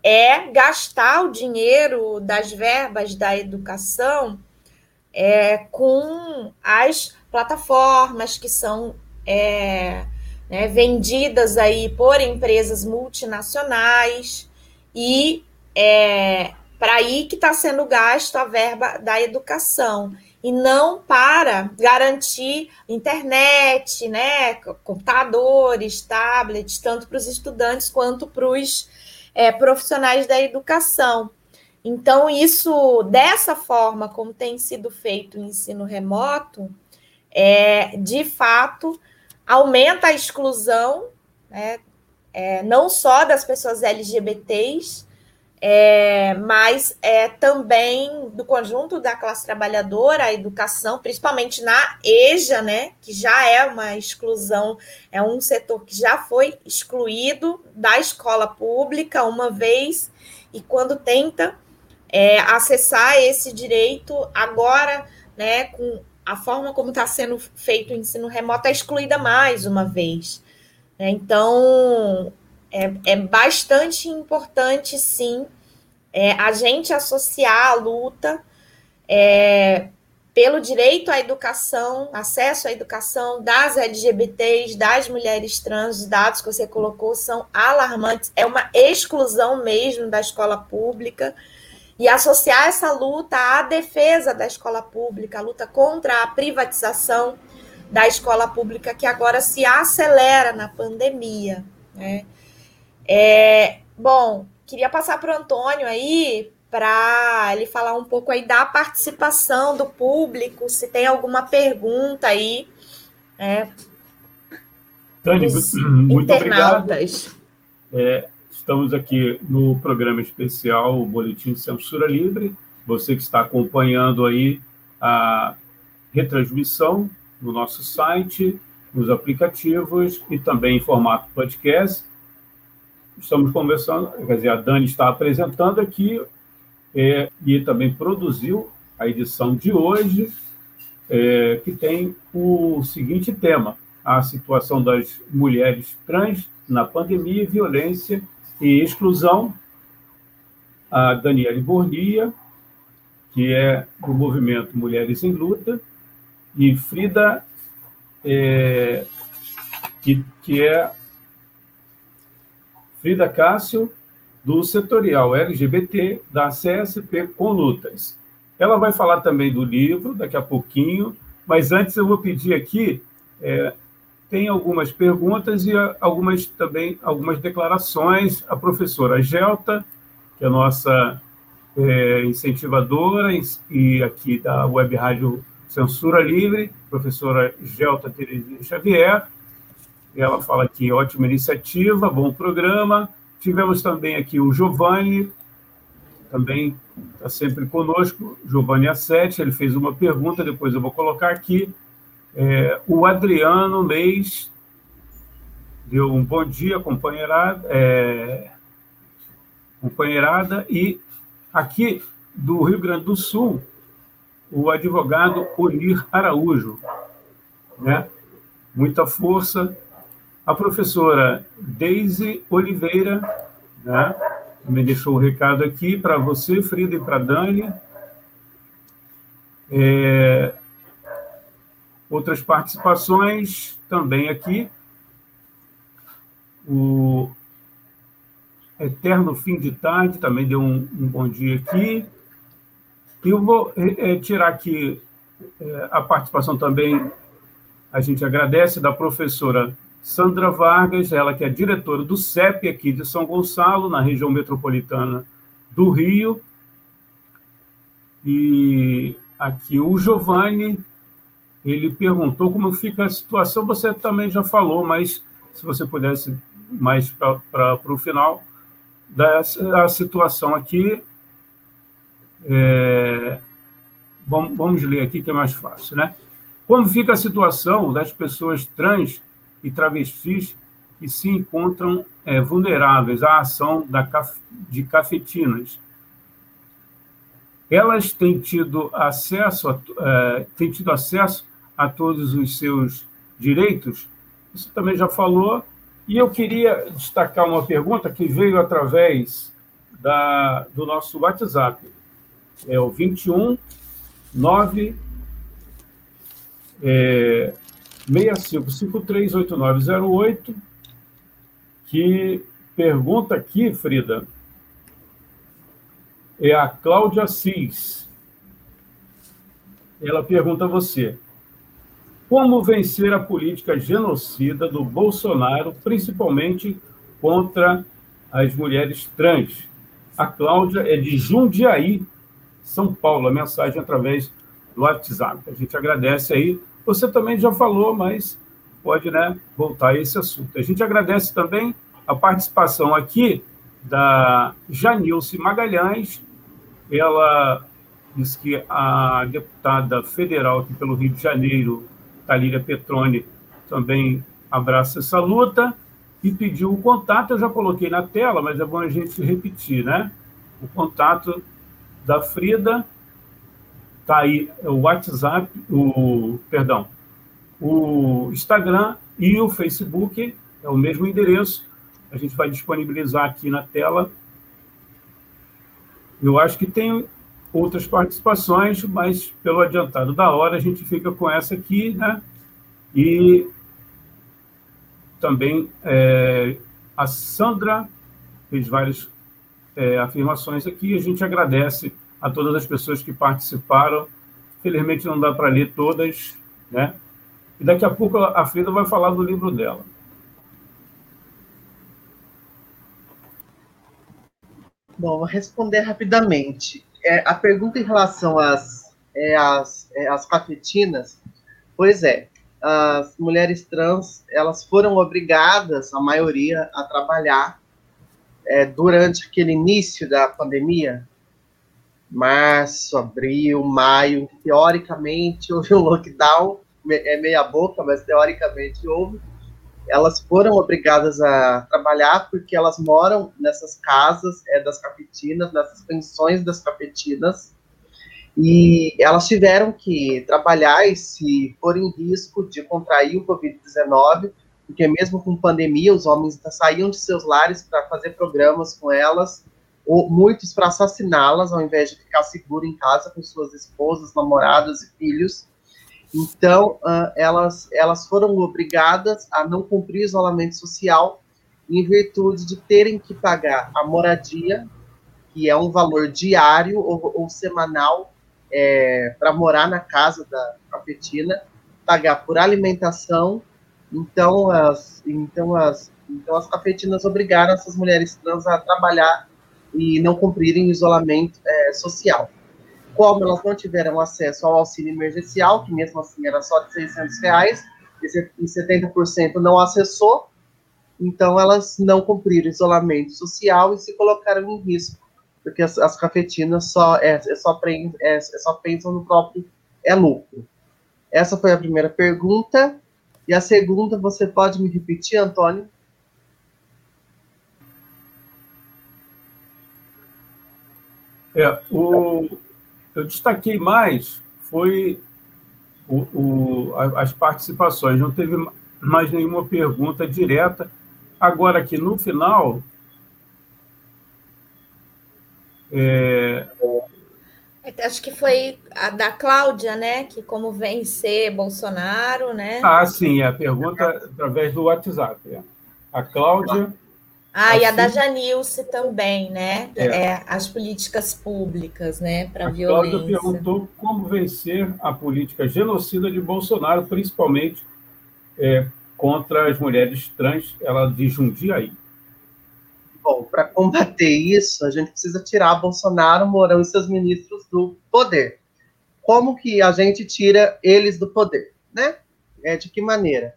é gastar o dinheiro das verbas da educação é, com as plataformas que são é, né, vendidas aí por empresas multinacionais e é, para aí que está sendo gasto a verba da educação. E não para garantir internet, né, computadores, tablets, tanto para os estudantes quanto para os é, profissionais da educação. Então, isso, dessa forma como tem sido feito o ensino remoto, é, de fato, aumenta a exclusão, né, é, não só das pessoas LGBTs, é, mas é, também do conjunto da classe trabalhadora, a educação, principalmente na EJA, né, que já é uma exclusão, é um setor que já foi excluído da escola pública uma vez, e quando tenta é, acessar esse direito, agora, né, com a forma como está sendo feito o ensino remoto, é excluída mais uma vez. Então, é, é bastante importante, sim, é, a gente associar a luta é, pelo direito à educação, acesso à educação das LGBTs, das mulheres trans, os dados que você colocou são alarmantes, é uma exclusão mesmo da escola pública, e associar essa luta à defesa da escola pública, a luta contra a privatização da escola pública, que agora se acelera na pandemia. Né? É, bom, queria passar para o Antônio aí para ele falar um pouco aí da participação do público, se tem alguma pergunta aí. Né, Tânia, muito obrigado. É, estamos aqui no programa especial o Boletim Censura Livre. Você que está acompanhando aí a retransmissão no nosso site, nos aplicativos e também em formato podcast estamos conversando, quer dizer, a Dani está apresentando aqui é, e também produziu a edição de hoje, é, que tem o seguinte tema: a situação das mulheres trans na pandemia, violência e exclusão. A Daniele Bornia, que é do movimento Mulheres em Luta, e Frida, é, que, que é Frida Cássio, do setorial LGBT da CSP Lutas. Ela vai falar também do livro daqui a pouquinho, mas antes eu vou pedir aqui, é, tem algumas perguntas e algumas também algumas declarações. A professora Gelta, que é nossa é, incentivadora e aqui da Web Rádio Censura Livre, professora Gelta Terezinha Xavier. Ela fala aqui, ótima iniciativa, bom programa. Tivemos também aqui o Giovanni, também está sempre conosco, Giovanni Assetti, ele fez uma pergunta, depois eu vou colocar aqui. É, o Adriano Mês deu um bom dia, companheirada, é, companheirada, e aqui do Rio Grande do Sul, o advogado Onir Araújo, né? Muita força. A professora Deise Oliveira, né? Me deixou o recado aqui para você, Frida, e para Dani. É, outras participações também aqui. O Eterno Fim de Tarde também deu um, um bom dia aqui. Eu vou é, é, tirar aqui é, a participação também, a gente agradece, da professora Sandra Vargas, ela que é diretora do CEP aqui de São Gonçalo, na região metropolitana do Rio. E aqui o Giovanni, ele perguntou como fica a situação, você também já falou, mas se você pudesse mais para o final, da a situação aqui. É, vamos, vamos ler aqui que é mais fácil, né? Como fica a situação das pessoas trans e travestis que se encontram é, vulneráveis à ação da, de cafetinas? Elas têm tido acesso a, é, têm tido acesso a todos os seus direitos? Isso também já falou, e eu queria destacar uma pergunta que veio através da, do nosso WhatsApp. É o 21 9 é, 65538908, que pergunta aqui, Frida, é a Cláudia Cis. Ela pergunta a você: como vencer a política genocida do Bolsonaro, principalmente contra as mulheres trans. A Cláudia é de Jundiaí, São Paulo, a mensagem através do WhatsApp. A gente agradece aí. Você também já falou, mas pode né, voltar a esse assunto. A gente agradece também a participação aqui da Janilce Magalhães. Ela diz que a deputada federal aqui pelo Rio de Janeiro, Talíria Petroni também abraça essa luta e pediu o contato, eu já coloquei na tela, mas é bom a gente repetir, né? O contato da Frida está aí, é o WhatsApp, o, perdão, o Instagram e o Facebook, é o mesmo endereço, a gente vai disponibilizar aqui na tela. Eu acho que tem outras participações, mas pelo adiantado da hora a gente fica com essa aqui, né? E também é, a Sandra fez várias é, afirmações aqui. A gente agradece a todas as pessoas que participaram. Felizmente não dá para ler todas, né? E daqui a pouco a Frida vai falar do livro dela. Bom, vou responder rapidamente é, a pergunta em relação às, é, às, é, às cafetinas, pois é, as mulheres trans, elas foram obrigadas, a maioria, a trabalhar é, durante aquele início da pandemia, março, abril, maio, teoricamente houve um lockdown, é meia boca, mas teoricamente houve, elas foram obrigadas a trabalhar porque elas moram nessas casas é, das cafetinas, nessas pensões das cafetinas, e elas tiveram que trabalhar e se for em risco de contrair o Covid-19, porque mesmo com pandemia, os homens saíam de seus lares para fazer programas com elas, ou muitos para assassiná-las, ao invés de ficar seguro em casa com suas esposas, namoradas e filhos. Então, uh, elas, elas foram obrigadas a não cumprir isolamento social em virtude de terem que pagar a moradia, que é um valor diário ou, ou semanal é, para morar na casa da cafetina, pagar por alimentação. Então, as, então, as, então as cafetinas obrigaram essas mulheres trans a trabalhar e não cumprirem isolamento é, social. Como elas não tiveram acesso ao auxílio emergencial, que mesmo assim era só de 600 reais, e 70% não acessou, então elas não cumpriram isolamento social e se colocaram em risco, porque as, as cafetinas só, é, é só, pre, é, é só pensam no próprio é lucro. Essa foi a primeira pergunta. E a segunda, você pode me repetir, Antônio? É, o, eu destaquei mais foi o, o, as participações. Não teve mais nenhuma pergunta direta. Agora, aqui no final, é... Acho que foi a da Cláudia, né? Que como vencer Bolsonaro, né? Ah, sim, a pergunta através do WhatsApp. É. A Cláudia ah, assim, e a da assim- Janilce também, né? É. é as políticas públicas, né, para a violência. Cláudia perguntou como vencer a política genocida de Bolsonaro, principalmente é, contra as mulheres trans, ela de Jundiaí. Bom, para combater isso, a gente precisa tirar Bolsonaro, Mourão e seus ministros do poder. Como que a gente tira eles do poder, né? É, de que maneira?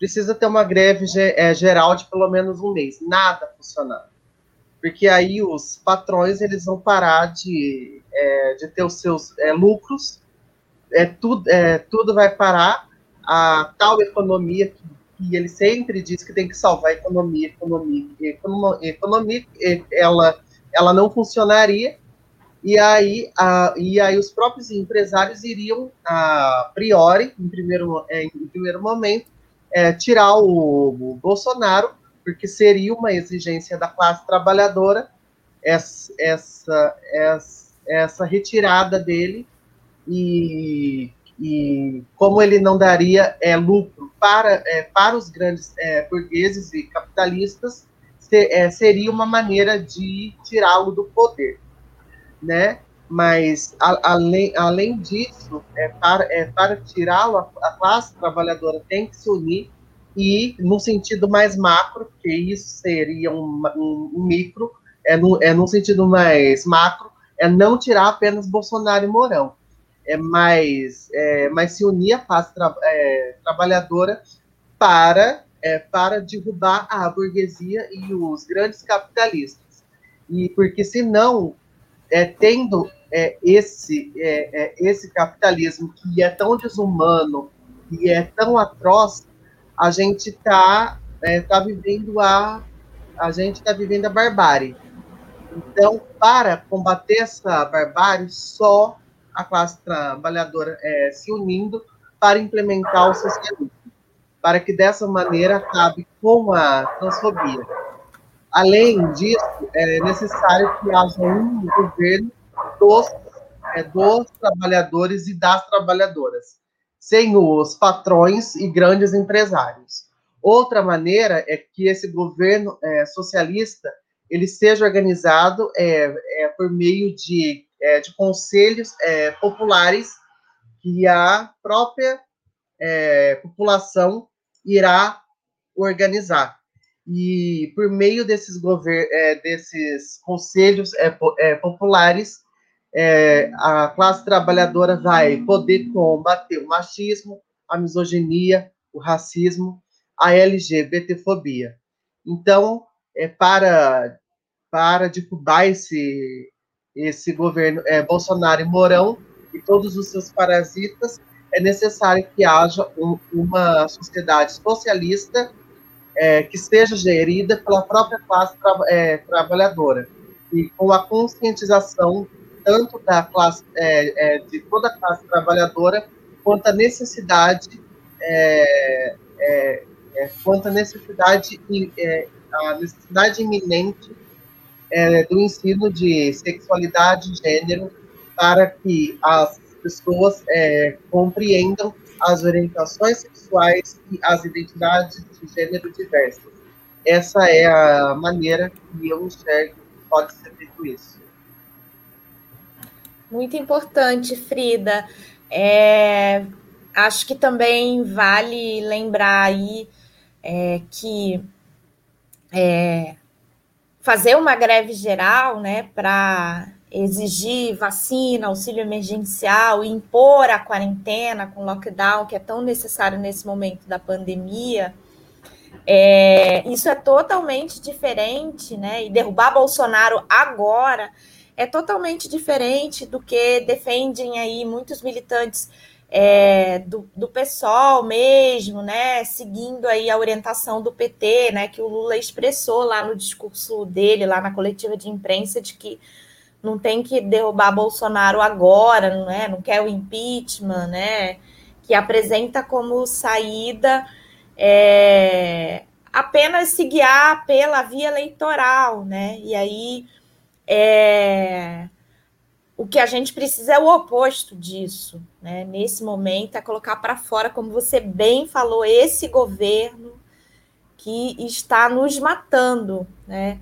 Precisa ter uma greve é, geral de pelo menos um mês. Nada funcionando. Porque aí os patrões eles vão parar de, é, de ter os seus é, lucros, é, tudo, é, tudo vai parar. A tal economia que, que ele sempre diz que tem que salvar a economia, economia, economia, ela, ela não funcionaria. E aí, a, e aí os próprios empresários iriam, a priori, em primeiro, é, em primeiro momento, é, tirar o, o, Bolsonaro, porque seria uma exigência da classe trabalhadora essa, essa, essa, essa retirada dele e, e como ele não daria é, lucro para, é, para os grandes é, burgueses e capitalistas, é, seria uma maneira de tirá-lo do poder, né? Mas, a, além, além disso, é para, é, para tirá-lo, a, a, classe trabalhadora tem que se unir e, no sentido mais macro, porque isso seria um, um, um micro, é no, é no sentido mais macro, é não tirar apenas Bolsonaro e Mourão, é mais, é, mais se unir à classe tra, é, trabalhadora para, é, para derrubar a burguesia e os grandes capitalistas. E porque senão, é, tendo é, esse, é, é, esse capitalismo que é tão desumano e é tão atroz, a gente está é, tá vivendo a a gente está vivendo a barbárie. Então, para combater essa barbárie, só a classe trabalhadora é, se unindo para implementar o socialismo, para que dessa maneira acabe com a transfobia. Além disso, é necessário que haja um governo dos, é, dos trabalhadores e das trabalhadoras, sem os patrões e grandes empresários. Outra maneira é que esse governo é, socialista ele seja organizado é, é, por meio de, é, de conselhos é, populares que a própria é, população irá organizar. E por meio desses, gover desses conselhos populares, é, a classe trabalhadora vai poder combater o machismo, a misoginia, o racismo, a LGBTfobia. Então, é para para derrubar esse esse governo é, Bolsonaro e Mourão e todos os seus parasitas, é necessário que haja um, uma sociedade socialista é, que seja gerida pela própria classe tra é, trabalhadora. E com a conscientização tanto da classe, é, é, de toda a classe trabalhadora, quanto a necessidade, é, é, quanto a necessidade, a necessidade iminente do ensino de sexualidade e gênero para que as pessoas compreendam as orientações sexuais e as identidades de gênero diversas. Essa é a maneira que eu enxergo que pode ser feito isso. Muito importante, Frida. É, acho que também vale lembrar aí é, que é, fazer uma greve geral, né, para exigir vacina, auxílio emergencial, impor a quarentena com lockdown, que é tão necessário nesse momento da pandemia, é, isso é totalmente diferente, né? E derrubar Bolsonaro agora é totalmente diferente do que defendem aí muitos militantes é, do, do PSOL mesmo, né? Seguindo aí a orientação do PT, né? Que o Lula expressou lá no discurso dele, lá na coletiva de imprensa, de que não tem que derrubar Bolsonaro agora, não é? Não quer o impeachment, né? Que apresenta como saída é, apenas se guiar pela via eleitoral, né? E aí é, o que a gente precisa é o oposto disso, né? Nesse momento é colocar para fora, como você bem falou, esse governo que está nos matando, né?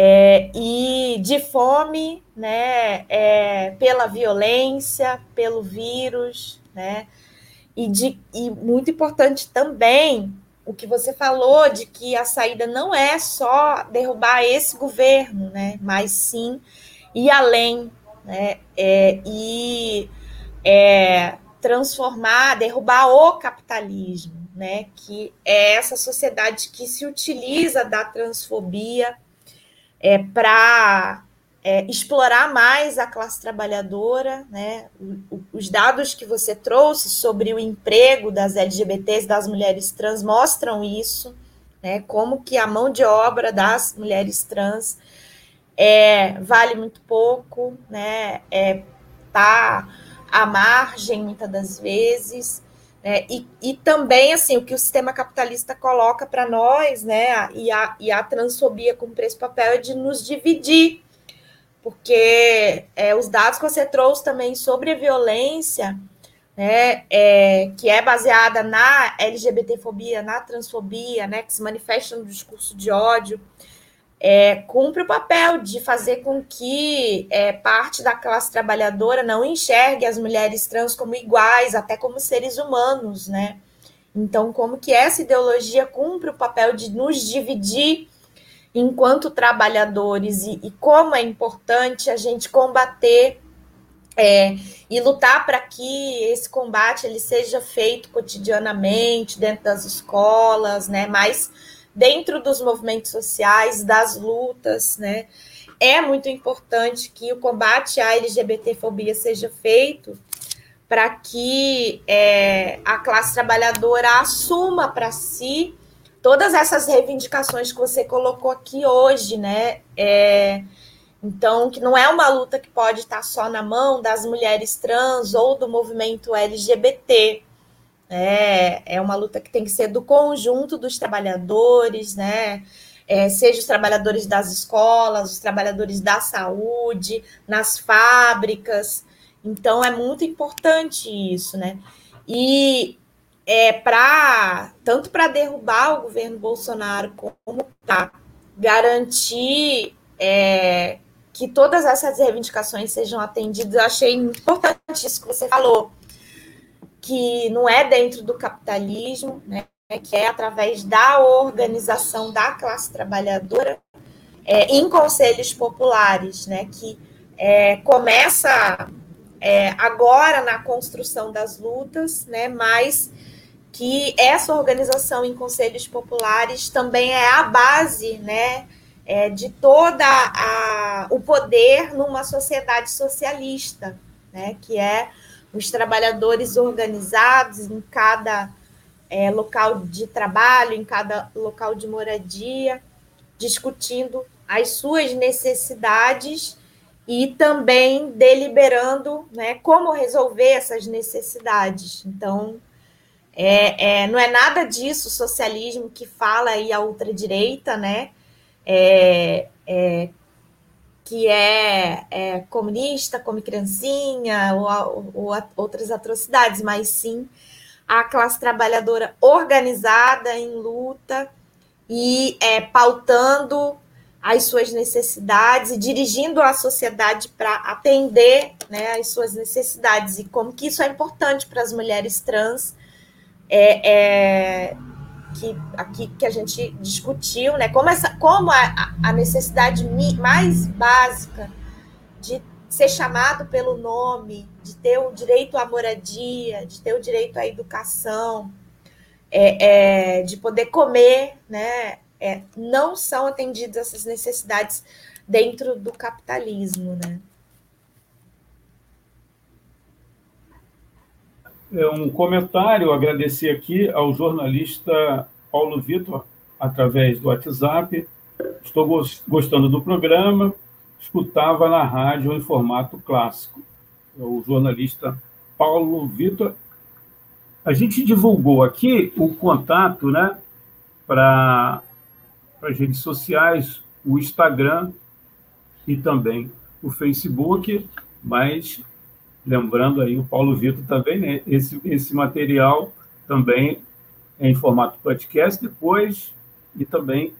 É, e de fome, né, é, pela violência, pelo vírus, né, e, de, e muito importante também o que você falou de que a saída não é só derrubar esse governo, né, mas sim ir além, né, é, e é, transformar, derrubar o capitalismo, né, que é essa sociedade que se utiliza da transfobia é, para é, explorar mais a classe trabalhadora, né? Os dados que você trouxe sobre o emprego das LGBTs, das mulheres trans, mostram isso, né? Como que a mão de obra das mulheres trans é, vale muito pouco, né? É, tá à margem muitas das vezes. É, e, e, também assim o que o sistema capitalista coloca para nós, né? E a, e a transfobia com preço papel é de nos dividir, porque é, os dados que você trouxe também sobre a violência, né, é, que é baseada na LGBTfobia, na transfobia, né, que se manifesta no discurso de ódio, é, cumpre o papel de fazer com que é, parte da classe trabalhadora não enxergue as mulheres trans como iguais, até como seres humanos, né? Então, como que essa ideologia cumpre o papel de nos dividir enquanto trabalhadores e, e como é importante a gente combater é, e lutar para que esse combate ele seja feito cotidianamente dentro das escolas, né? Mas dentro dos movimentos sociais, das lutas, né? É muito importante que o combate à LGBTfobia seja feito para que é, a classe trabalhadora assuma para si todas essas reivindicações que você colocou aqui hoje, né? É, então, que não é uma luta que pode estar só na mão das mulheres trans ou do movimento LGBT, é, é uma luta que tem que ser do conjunto dos trabalhadores, né? É, seja os trabalhadores das escolas, os trabalhadores da saúde, nas fábricas. Então é muito importante isso, né? E é para tanto para derrubar o governo Bolsonaro como para garantir é, que todas essas reivindicações sejam atendidas. Eu achei importante isso que você falou que não é dentro do capitalismo, né, que é através da organização da classe trabalhadora é, em conselhos populares, né, que é, começa é, agora na construção das lutas, né, mas que essa organização em conselhos populares também é a base, né, é, de toda a, o poder numa sociedade socialista, né, que é os trabalhadores organizados em cada é, local de trabalho, em cada local de moradia, discutindo as suas necessidades e também deliberando né, como resolver essas necessidades. Então, é, é, não é nada disso socialismo que fala aí a ultradireita, né? É, é, que é, é comunista, come criancinha, ou, ou, outras atrocidades, mas sim a classe trabalhadora organizada em luta e é, pautando as suas necessidades e dirigindo a sociedade para atender né, as suas necessidades. E como que isso é importante para as mulheres trans é, que aqui que a gente discutiu, né? Como essa, como a, a necessidade mais básica de ser chamado pelo nome, de ter o direito à moradia, de ter o direito à educação, é, é, de poder comer, né? É, não são atendidas essas necessidades dentro do capitalismo, né? Um comentário, agradecer aqui ao jornalista Paulo Vitor, através do WhatsApp. Estou gostando do programa, escutava na rádio em formato clássico. É o jornalista Paulo Vitor. A gente divulgou aqui o contato né, para as redes sociais, o Instagram e também o Facebook, mas lembrando aí o Paulo Vitor também, né, esse, esse material também é em formato podcast depois e também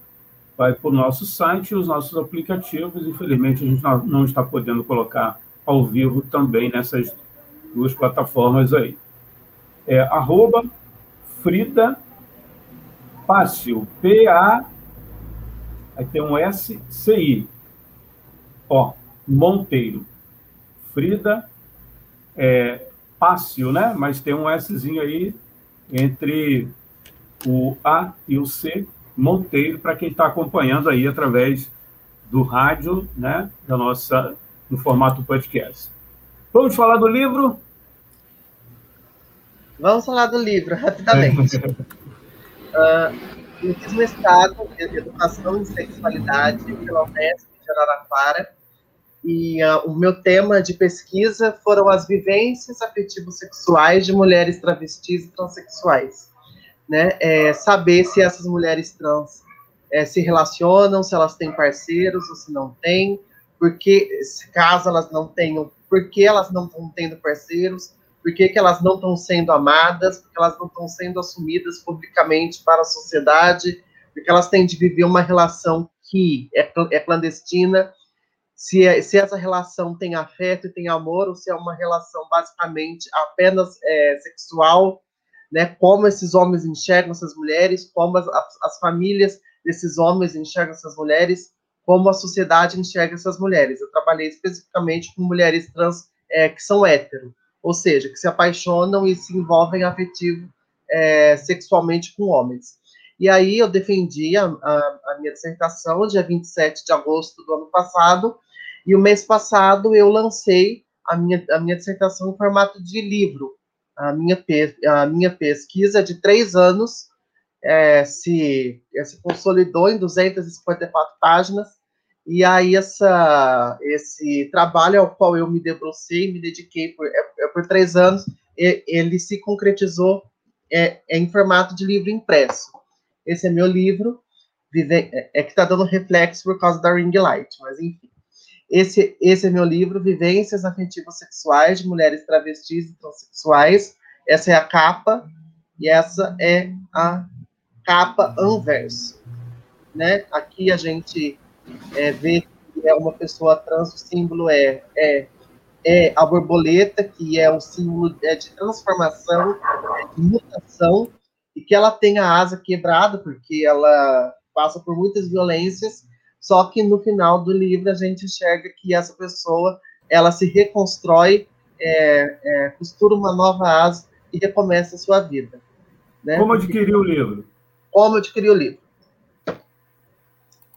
vai para o nosso site e os nossos aplicativos. Infelizmente, a gente não está podendo colocar ao vivo também nessas duas plataformas aí. É arroba Frida Fácil, P-A, aí tem um S-C-I, ó, Monteiro. Frida é Fácil, né? Mas tem um Szinho aí entre o A e o C, Monteiro, para quem está acompanhando aí através do rádio, né, da nossa, no formato podcast. Vamos falar do livro? Vamos falar do livro, rapidamente. uh, fiz mestrado em Educação e Sexualidade pela Unesp de Araraquara, e uh, o meu tema de pesquisa foram as vivências afetivos sexuais de mulheres travestis e transexuais né, é, saber se essas mulheres trans é, se relacionam, se elas têm parceiros ou se não têm, porque caso elas não tenham, por que elas não estão tendo parceiros, por que, que elas não estão sendo amadas, porque elas não estão sendo assumidas publicamente para a sociedade, porque elas têm de viver uma relação que é, é clandestina, se, é, se essa relação tem afeto e tem amor, ou se é uma relação basicamente apenas é, sexual, né, como esses homens enxergam essas mulheres, como as, as famílias desses homens enxergam essas mulheres, como a sociedade enxerga essas mulheres. Eu trabalhei especificamente com mulheres trans é, que são hétero, ou seja, que se apaixonam e se envolvem afetivo é, sexualmente com homens. E aí eu defendi a, a, a, minha dissertação dia 27 de agosto do ano passado, e o mês passado eu lancei a minha, a minha dissertação em formato de livro, a minha, a minha pesquisa de três anos é, se, é, se consolidou em 254 páginas, e aí essa, esse trabalho ao qual eu me debrucei, me dediquei por, é, é por três anos, ele se concretizou é, é, em formato de livro impresso. Esse é meu livro, é que está dando reflexo por causa da ring light, mas enfim. Esse, esse é meu livro, Vivências Afetivas Sexuais de Mulheres Travestis e Transsexuais. Essa é a capa, e essa é a capa anverso. Né? Aqui a gente é, vê que é uma pessoa trans, o símbolo é, é, é a borboleta, que é um símbolo é, de transformação, de mutação, e que ela tem a asa quebrada, porque ela passa por muitas violências, só que no final do livro a gente enxerga que essa pessoa ela se reconstrói, é, é, costura uma nova asa e recomeça a sua vida. Né? Como adquirir o livro? Como adquirir o livro?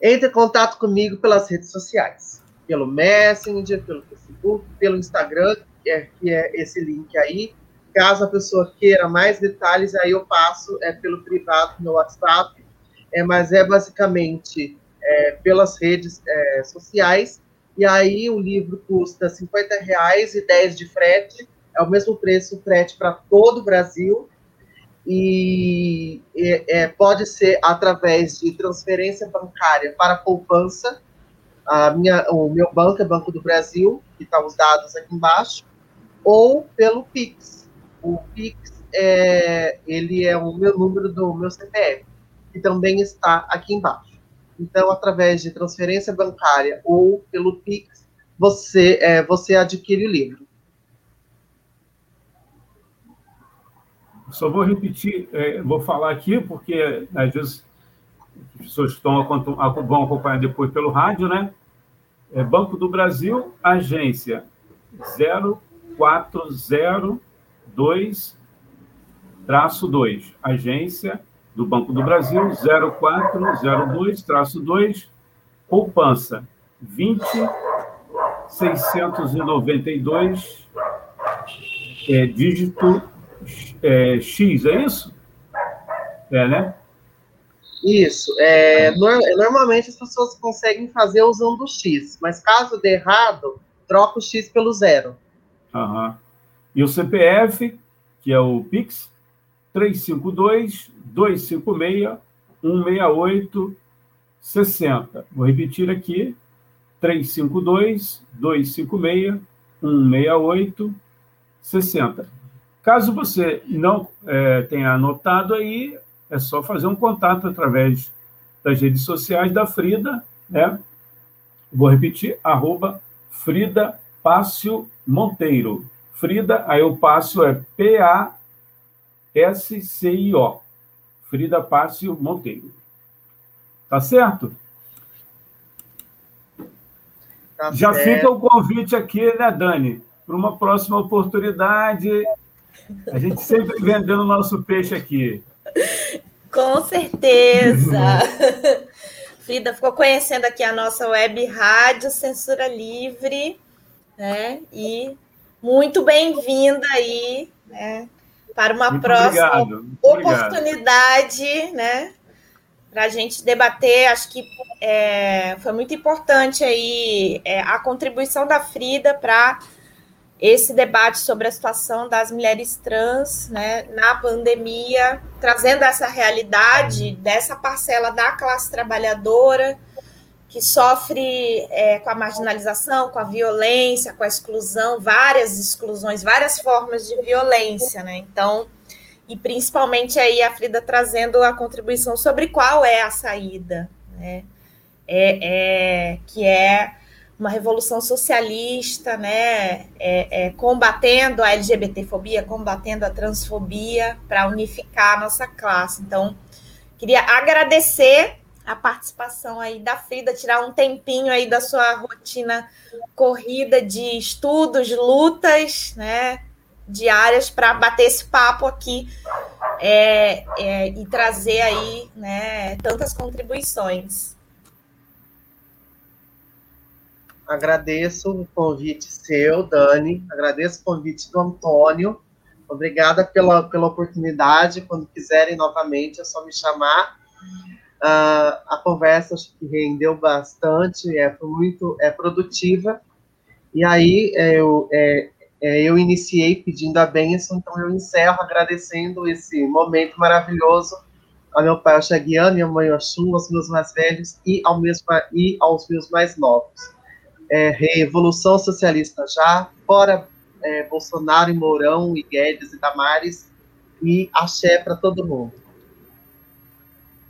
Entre em contato comigo pelas redes sociais, pelo Messenger, pelo Facebook, pelo Instagram, que é, que é esse link aí. Caso a pessoa queira mais detalhes, aí eu passo é, pelo privado no WhatsApp, é, mas é basicamente é, pelas redes é, sociais. E aí o livro custa 50 reais e 10 de frete. É o mesmo preço frete para todo o Brasil. E é, pode ser através de transferência bancária para poupança. A minha, o meu banco é Banco do Brasil, que está os dados aqui embaixo, ou pelo Pix. O Pix é, ele é o meu número do meu CPF, que também está aqui embaixo. Então, através de transferência bancária ou pelo Pix, você, é, você adquire o livro. Só vou repetir, é, vou falar aqui, porque às vezes as pessoas estão, vão acompanhar depois pelo rádio, né? É Banco do Brasil, agência 0402 traço 2, agência do Banco do Brasil 0402 traço 2, poupança 20 692 é, dígito é, X, é isso? É, né? Isso. É, normalmente as pessoas conseguem fazer usando o X, mas caso dê errado, troca o X pelo zero. Uhum. E o CPF, que é o Pix, 352-256-168-60. Vou repetir aqui, 352-256-168-60. Caso você não é, tenha anotado aí, é só fazer um contato através das redes sociais da Frida, né? Vou repetir, arroba Frida Pácio Monteiro. Frida, aí o Pácio é P-A-S-C-I-O. Frida Pácio Monteiro. Tá certo? Tá Já certo. fica o convite aqui, né, Dani? Para uma próxima oportunidade a gente sempre vendendo nosso peixe aqui. Com certeza. Frida ficou conhecendo aqui a nossa web rádio Censura Livre, né? E muito bem-vinda aí, né? Para uma muito próxima obrigado, oportunidade, obrigado. né? Para a gente debater, acho que é, foi muito importante aí é, a contribuição da Frida para esse debate sobre a situação das mulheres trans né, na pandemia, trazendo essa realidade dessa parcela da classe trabalhadora que sofre é, com a marginalização, com a violência, com a exclusão, várias exclusões, várias formas de violência, né? Então, e principalmente aí a Frida trazendo a contribuição sobre qual é a saída, né? É, é que é uma revolução socialista, né, é, é, combatendo a LGBTfobia, combatendo a transfobia, para unificar a nossa classe. Então, queria agradecer a participação aí da Frida, tirar um tempinho aí da sua rotina corrida de estudos, lutas, né, diárias para bater esse papo aqui é, é, e trazer aí, né, tantas contribuições. Agradeço o convite seu, Dani. Agradeço o convite do Antônio. Obrigada pela, pela oportunidade. Quando quiserem novamente, é só me chamar. Uh, a conversa acho que rendeu bastante, é, muito é, produtiva. E aí é, eu, é, é, eu iniciei pedindo a bênção, então eu encerro agradecendo esse momento maravilhoso ao meu pai Oxaguiano, minha mãe Oxum, aos meus mais velhos e, ao mesmo, e aos meus mais novos é, revolução socialista já, fora é, Bolsonaro e Mourão e Guedes e Damares, e axé para todo mundo.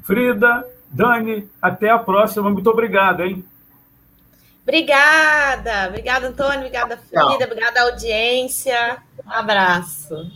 Frida, Dani, até a próxima. Muito obrigado, hein? Obrigada, obrigada, Antônio, obrigada, Frida, Tchau. obrigada, audiência. Um abraço.